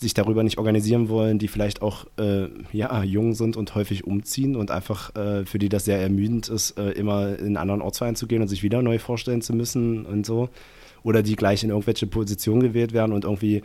sich darüber nicht organisieren wollen, die vielleicht auch äh, ja, jung sind und häufig umziehen und einfach äh, für die das sehr ermüdend ist, äh, immer in einen anderen Ortsverein zu gehen und sich wieder neu vorstellen zu müssen und so. Oder die gleich in irgendwelche Positionen gewählt werden und irgendwie,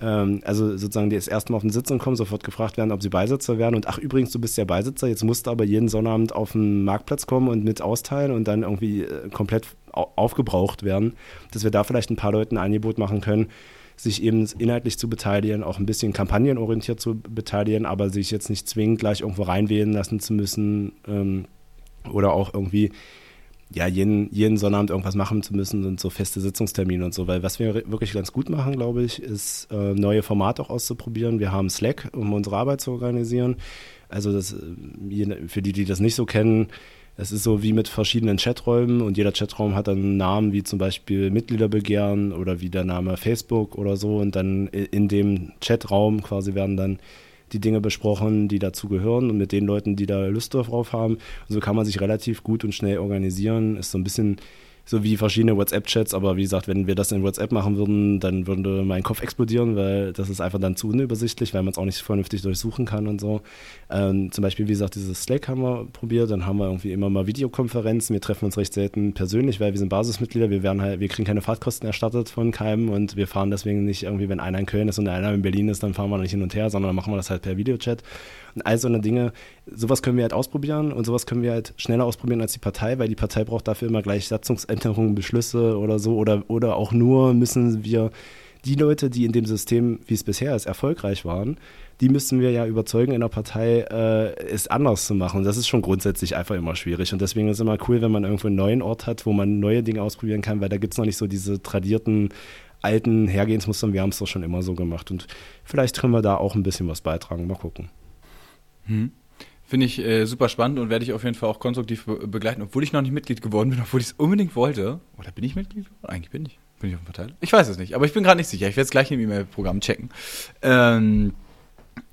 ähm, also sozusagen die das erste Mal auf den Sitzung kommen, sofort gefragt werden, ob sie Beisitzer werden und ach übrigens, du bist ja Beisitzer, jetzt musst du aber jeden Sonnabend auf den Marktplatz kommen und mit austeilen und dann irgendwie äh, komplett aufgebraucht werden, dass wir da vielleicht ein paar Leuten ein Angebot machen können, sich eben inhaltlich zu beteiligen, auch ein bisschen kampagnenorientiert zu beteiligen, aber sich jetzt nicht zwingend gleich irgendwo reinwählen lassen zu müssen ähm, oder auch irgendwie ja, jeden, jeden Sonnabend irgendwas machen zu müssen und so feste Sitzungstermine und so, weil was wir wirklich ganz gut machen, glaube ich, ist äh, neue Formate auch auszuprobieren. Wir haben Slack, um unsere Arbeit zu organisieren. Also das, äh, für die, die das nicht so kennen, Es ist so wie mit verschiedenen Chaträumen und jeder Chatraum hat dann einen Namen, wie zum Beispiel Mitgliederbegehren oder wie der Name Facebook oder so. Und dann in dem Chatraum quasi werden dann die Dinge besprochen, die dazu gehören und mit den Leuten, die da Lust drauf haben. Und so kann man sich relativ gut und schnell organisieren. Ist so ein bisschen so wie verschiedene WhatsApp-Chats, aber wie gesagt, wenn wir das in WhatsApp machen würden, dann würde mein Kopf explodieren, weil das ist einfach dann zu unübersichtlich, weil man es auch nicht vernünftig durchsuchen kann und so. Ähm, zum Beispiel, wie gesagt, dieses Slack haben wir probiert, dann haben wir irgendwie immer mal Videokonferenzen, wir treffen uns recht selten persönlich, weil wir sind Basismitglieder, wir werden halt, wir kriegen keine Fahrtkosten erstattet von keinem und wir fahren deswegen nicht irgendwie, wenn einer in Köln ist und einer in Berlin ist, dann fahren wir nicht hin und her, sondern dann machen wir das halt per Videochat. Und all so eine Dinge, sowas können wir halt ausprobieren und sowas können wir halt schneller ausprobieren als die Partei, weil die Partei braucht dafür immer gleich Satzungsänderungen, Beschlüsse oder so oder, oder auch nur müssen wir die Leute, die in dem System, wie es bisher ist, erfolgreich waren, die müssen wir ja überzeugen in der Partei, äh, es anders zu machen. Und das ist schon grundsätzlich einfach immer schwierig. Und deswegen ist es immer cool, wenn man irgendwo einen neuen Ort hat, wo man neue Dinge ausprobieren kann, weil da gibt es noch nicht so diese tradierten alten Hergehensmustern. Wir haben es doch schon immer so gemacht. Und vielleicht können wir da auch ein bisschen was beitragen. Mal gucken.
Hm. Finde ich äh, super spannend und werde ich auf jeden Fall auch konstruktiv be begleiten, obwohl ich noch nicht Mitglied geworden bin, obwohl ich es unbedingt wollte. Oder bin ich Mitglied? Eigentlich bin ich. Bin ich auf dem Verteiler? Ich weiß es nicht, aber ich bin gerade nicht sicher. Ich werde es gleich im E-Mail-Programm checken. Ähm,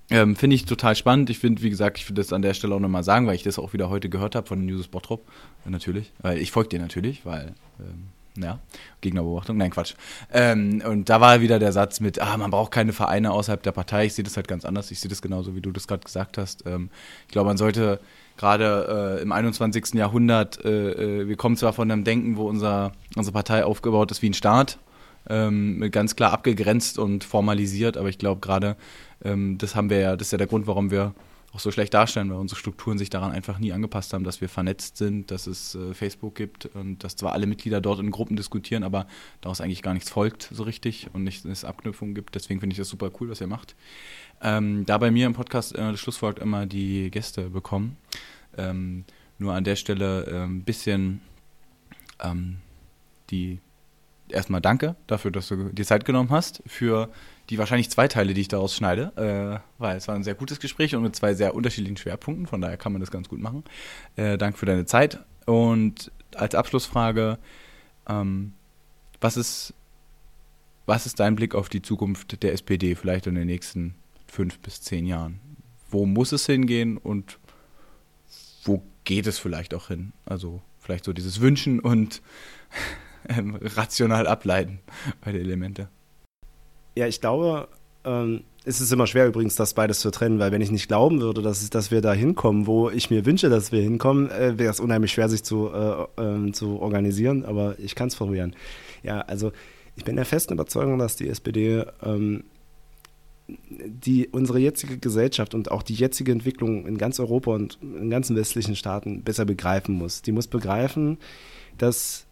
ähm, finde ich total spannend. Ich finde, wie gesagt, ich würde das an der Stelle auch nochmal sagen, weil ich das auch wieder heute gehört habe von News Bottrop. Natürlich. Weil ich folge dir natürlich, weil ähm, ja, Gegnerbeobachtung, nein, Quatsch. Ähm, und da war wieder der Satz mit, ah, man braucht keine Vereine außerhalb der Partei. Ich sehe das halt ganz anders. Ich sehe das genauso, wie du das gerade gesagt hast. Ähm, ich glaube, man sollte gerade äh, im 21. Jahrhundert, äh, äh, wir kommen zwar von einem Denken, wo unser, unsere Partei aufgebaut ist wie ein Staat, ähm, ganz klar abgegrenzt und formalisiert, aber ich glaube gerade, ähm, das haben wir ja, das ist ja der Grund, warum wir auch so schlecht darstellen, weil unsere Strukturen sich daran einfach nie angepasst haben, dass wir vernetzt sind, dass es äh, Facebook gibt und dass zwar alle Mitglieder dort in Gruppen diskutieren, aber daraus eigentlich gar nichts folgt so richtig und nicht es Abknüpfungen gibt. Deswegen finde ich das super cool, was ihr macht. Ähm, da bei mir im Podcast äh, das Schlusswort immer die Gäste bekommen, ähm, nur an der Stelle ein ähm, bisschen ähm, die erstmal danke dafür, dass du dir Zeit genommen hast für die wahrscheinlich zwei Teile, die ich daraus schneide, äh, weil es war ein sehr gutes Gespräch und mit zwei sehr unterschiedlichen Schwerpunkten, von daher kann man das ganz gut machen. Äh, danke für deine Zeit und als Abschlussfrage, ähm, was ist, was ist dein Blick auf die Zukunft der SPD vielleicht in den nächsten fünf bis zehn Jahren? Wo muss es hingehen und wo geht es vielleicht auch hin? Also vielleicht so dieses Wünschen und ähm, rational ableiten bei den Elemente.
Ja, ich glaube, ähm, es ist immer schwer übrigens, das beides zu trennen, weil wenn ich nicht glauben würde, dass, dass wir da hinkommen, wo ich mir wünsche, dass wir hinkommen, äh, wäre es unheimlich schwer, sich zu, äh, äh, zu organisieren, aber ich kann es probieren. Ja, also ich bin der festen Überzeugung, dass die SPD ähm, die unsere jetzige Gesellschaft und auch die jetzige Entwicklung in ganz Europa und in ganzen westlichen Staaten besser begreifen muss. Die muss begreifen, dass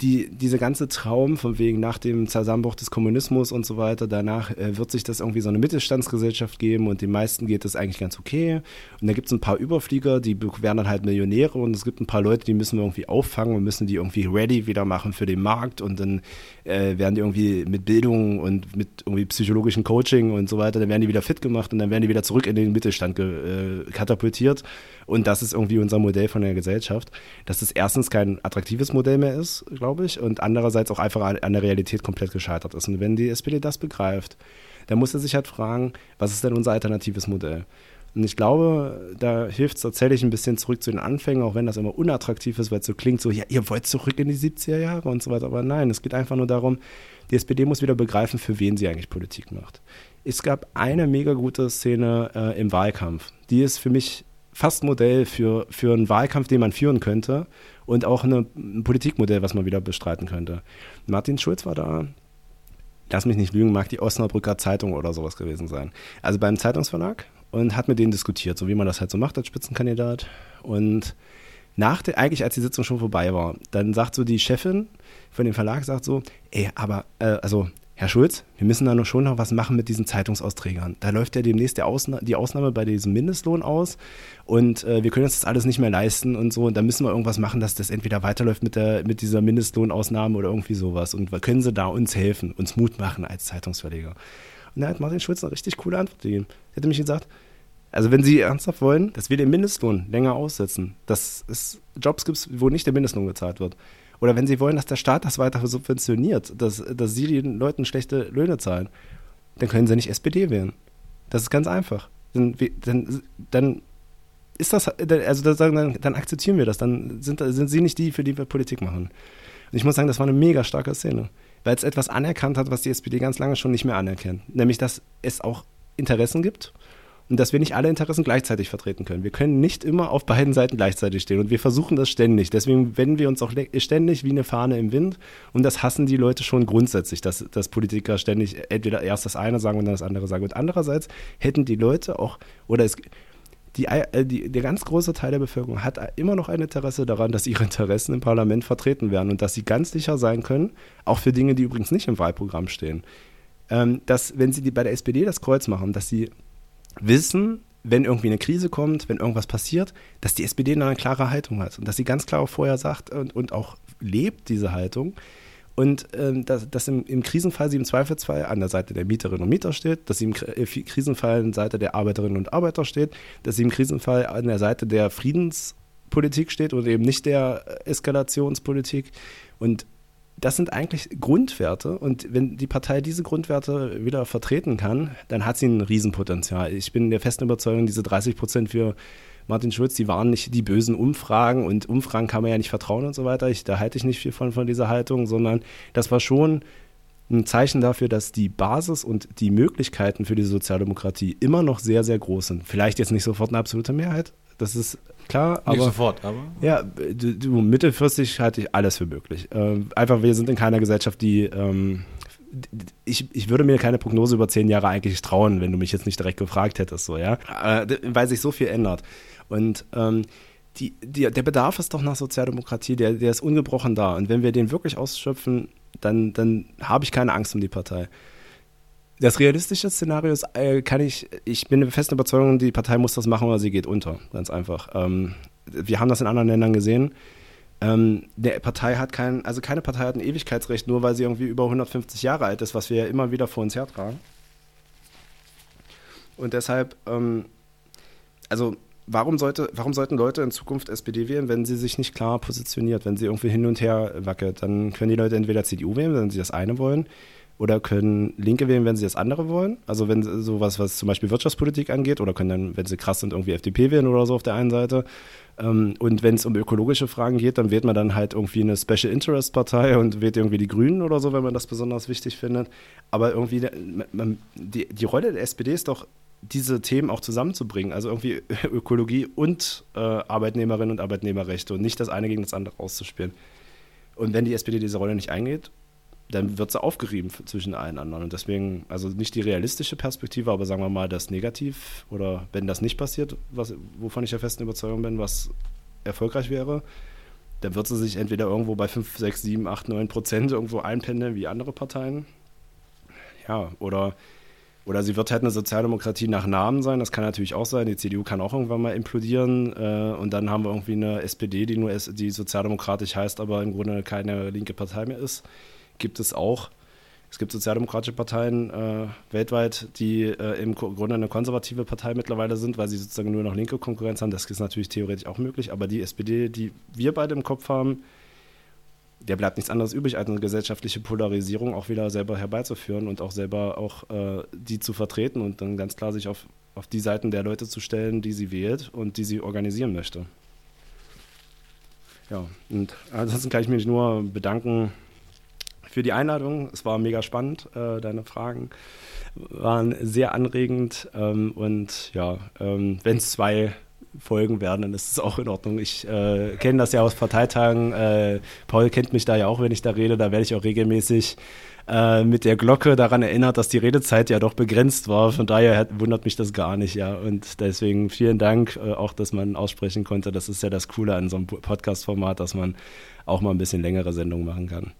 die, diese ganze Traum von wegen nach dem Zusammenbruch des Kommunismus und so weiter, danach äh, wird sich das irgendwie so eine Mittelstandsgesellschaft geben und den meisten geht das eigentlich ganz okay. Und da gibt es ein paar Überflieger, die werden dann halt Millionäre und es gibt ein paar Leute, die müssen wir irgendwie auffangen und müssen die irgendwie ready wieder machen für den Markt und dann äh, werden die irgendwie mit Bildung und mit irgendwie psychologischem Coaching und so weiter, dann werden die wieder fit gemacht und dann werden die wieder zurück in den Mittelstand äh, katapultiert. Und das ist irgendwie unser Modell von der Gesellschaft, dass es erstens kein attraktives Modell mehr ist, glaube ich, und andererseits auch einfach an der Realität komplett gescheitert ist. Und wenn die SPD das begreift, dann muss er sich halt fragen, was ist denn unser alternatives Modell? Und ich glaube, da hilft es tatsächlich ein bisschen zurück zu den Anfängen, auch wenn das immer unattraktiv ist, weil es so klingt, so, ja, ihr wollt zurück in die 70er Jahre und so weiter. Aber nein, es geht einfach nur darum, die SPD muss wieder begreifen, für wen sie eigentlich Politik macht. Es gab eine mega gute Szene äh, im Wahlkampf. Die ist für mich fast Modell für, für einen Wahlkampf, den man führen könnte und auch eine, ein Politikmodell, was man wieder bestreiten könnte. Martin Schulz war da, lass mich nicht lügen, mag die Osnabrücker Zeitung oder sowas gewesen sein. Also beim Zeitungsverlag und hat mit denen diskutiert, so wie man das halt so macht als Spitzenkandidat. Und nach der, eigentlich als die Sitzung schon vorbei war, dann sagt so die Chefin von dem Verlag, sagt so, ey, aber, äh, also Herr Schulz, wir müssen da noch schon noch was machen mit diesen Zeitungsausträgern. Da läuft ja demnächst Ausna die Ausnahme bei diesem Mindestlohn aus und äh, wir können uns das alles nicht mehr leisten und so. Und da müssen wir irgendwas machen, dass das entweder weiterläuft mit, der, mit dieser Mindestlohnausnahme oder irgendwie sowas. Und können Sie da uns helfen, uns Mut machen als Zeitungsverleger? Und da hat Martin Schulz eine richtig coole Antwort gegeben. Er hat nämlich gesagt, Also wenn Sie ernsthaft wollen, dass wir den Mindestlohn länger aussetzen, dass es Jobs gibt, wo nicht der Mindestlohn gezahlt wird. Oder wenn Sie wollen, dass der Staat das weiter subventioniert, dass, dass Sie den Leuten schlechte Löhne zahlen, dann können Sie nicht SPD wählen. Das ist ganz einfach. Dann, dann, dann ist das, also dann, dann akzeptieren wir das. Dann sind, sind Sie nicht die, für die wir Politik machen. Und ich muss sagen, das war eine mega starke Szene, weil es etwas anerkannt hat, was die SPD ganz lange schon nicht mehr anerkennt. Nämlich, dass es auch Interessen gibt und dass wir nicht alle Interessen gleichzeitig vertreten können. Wir können nicht immer auf beiden Seiten gleichzeitig stehen und wir versuchen das ständig. Deswegen wenden wir uns auch ständig wie eine Fahne im Wind und das hassen die Leute schon grundsätzlich, dass, dass Politiker ständig entweder erst das eine sagen und dann das andere sagen. Und andererseits hätten die Leute auch, oder es, die, äh, die, der ganz große Teil der Bevölkerung hat immer noch ein Interesse daran, dass ihre Interessen im Parlament vertreten werden und dass sie ganz sicher sein können, auch für Dinge, die übrigens nicht im Wahlprogramm stehen, ähm, dass, wenn sie die, bei der SPD das Kreuz machen, dass sie wissen, wenn irgendwie eine Krise kommt, wenn irgendwas passiert, dass die SPD eine klare Haltung hat und dass sie ganz klar auch vorher sagt und, und auch lebt diese Haltung. Und ähm, dass, dass im, im, Krisenfall sie im Zweifelsfall an der Seite der Mieterinnen und Mieter steht, dass sie im äh, Krisenfall an der Seite der Arbeiterinnen und Arbeiter steht, dass sie im Krisenfall an der Seite der Friedenspolitik steht oder eben nicht der Eskalationspolitik. Und das sind eigentlich Grundwerte und wenn die Partei diese Grundwerte wieder vertreten kann, dann hat sie ein Riesenpotenzial. Ich bin der festen Überzeugung, diese 30 Prozent für Martin Schulz, die waren nicht die bösen Umfragen und Umfragen kann man ja nicht vertrauen und so weiter. Ich, da halte ich nicht viel von, von dieser Haltung, sondern das war schon ein Zeichen dafür, dass die Basis und die Möglichkeiten für die Sozialdemokratie immer noch sehr, sehr groß sind. Vielleicht jetzt nicht sofort eine absolute Mehrheit, das ist klar.
Aber,
Nicht
sofort, aber.
Ja, du, du, mittelfristig halte ich alles für möglich. Ähm, einfach, wir sind in keiner Gesellschaft, die. Ähm, ich, ich würde mir keine Prognose über zehn Jahre eigentlich trauen, wenn du mich jetzt nicht direkt gefragt hättest, so, ja. Äh, weil sich so viel ändert. Und ähm, die, die, der Bedarf ist doch nach Sozialdemokratie, der, der ist ungebrochen da. Und wenn wir den wirklich ausschöpfen, dann, dann habe ich keine Angst um die Partei. Das realistische Szenario ist, äh, kann ich, ich bin der festen Überzeugung, die Partei muss das machen oder sie geht unter. Ganz einfach. Ähm, wir haben das in anderen Ländern gesehen. Ähm, der Partei hat kein, also keine Partei hat ein Ewigkeitsrecht, nur weil sie irgendwie über 150 Jahre alt ist, was wir ja immer wieder vor uns hertragen. Und deshalb, ähm, also warum, sollte, warum sollten Leute in Zukunft SPD wählen, wenn sie sich nicht klar positioniert, wenn sie irgendwie hin und her wackelt? Dann können die Leute entweder CDU wählen, wenn sie das eine wollen, oder können Linke wählen, wenn sie das andere wollen. Also wenn sowas, was zum Beispiel Wirtschaftspolitik angeht, oder können dann, wenn sie krass sind, irgendwie FDP wählen oder so auf der einen Seite. Ähm, und wenn es um ökologische Fragen geht, dann wählt man dann halt irgendwie eine Special Interest Partei und wählt irgendwie die Grünen oder so, wenn man das besonders wichtig findet. Aber irgendwie die, die Rolle der SPD ist doch diese Themen auch zusammenzubringen, also irgendwie Ökologie und äh, Arbeitnehmerinnen und Arbeitnehmerrechte und nicht das eine gegen das andere auszuspielen. Und wenn die SPD diese Rolle nicht eingeht, dann wird sie aufgerieben zwischen allen anderen. Und deswegen, also nicht die realistische Perspektive, aber sagen wir mal das Negativ oder wenn das nicht passiert, was, wovon ich der festen Überzeugung bin, was erfolgreich wäre, dann wird sie sich entweder irgendwo bei 5, 6, 7, 8, 9 Prozent irgendwo einpendeln wie andere Parteien. Ja, oder, oder sie wird halt eine Sozialdemokratie nach Namen sein, das kann natürlich auch sein. Die CDU kann auch irgendwann mal implodieren äh, und dann haben wir irgendwie eine SPD, die nur die sozialdemokratisch heißt, aber im Grunde keine linke Partei mehr ist gibt es auch. Es gibt sozialdemokratische Parteien äh, weltweit, die äh, im Grunde eine konservative Partei mittlerweile sind, weil sie sozusagen nur noch linke Konkurrenz haben. Das ist natürlich theoretisch auch möglich. Aber die SPD, die wir beide im Kopf haben, der bleibt nichts anderes übrig, als eine gesellschaftliche Polarisierung auch wieder selber herbeizuführen und auch selber auch äh, die zu vertreten und dann ganz klar sich auf, auf die Seiten der Leute zu stellen, die sie wählt und die sie organisieren möchte. Ja, und ansonsten kann ich mich nur bedanken für die Einladung. Es war mega spannend. Äh, deine Fragen waren sehr anregend. Ähm, und ja, ähm, wenn es zwei Folgen werden, dann ist es auch in Ordnung. Ich äh, kenne das ja aus Parteitagen. Äh, Paul kennt mich da ja auch, wenn ich da rede. Da werde ich auch regelmäßig mit der Glocke daran erinnert, dass die Redezeit ja doch begrenzt war. Von daher wundert mich das gar nicht, ja. Und deswegen vielen Dank auch, dass man aussprechen konnte. Das ist ja das Coole an so einem Podcast-Format, dass man auch mal ein bisschen längere Sendungen machen kann.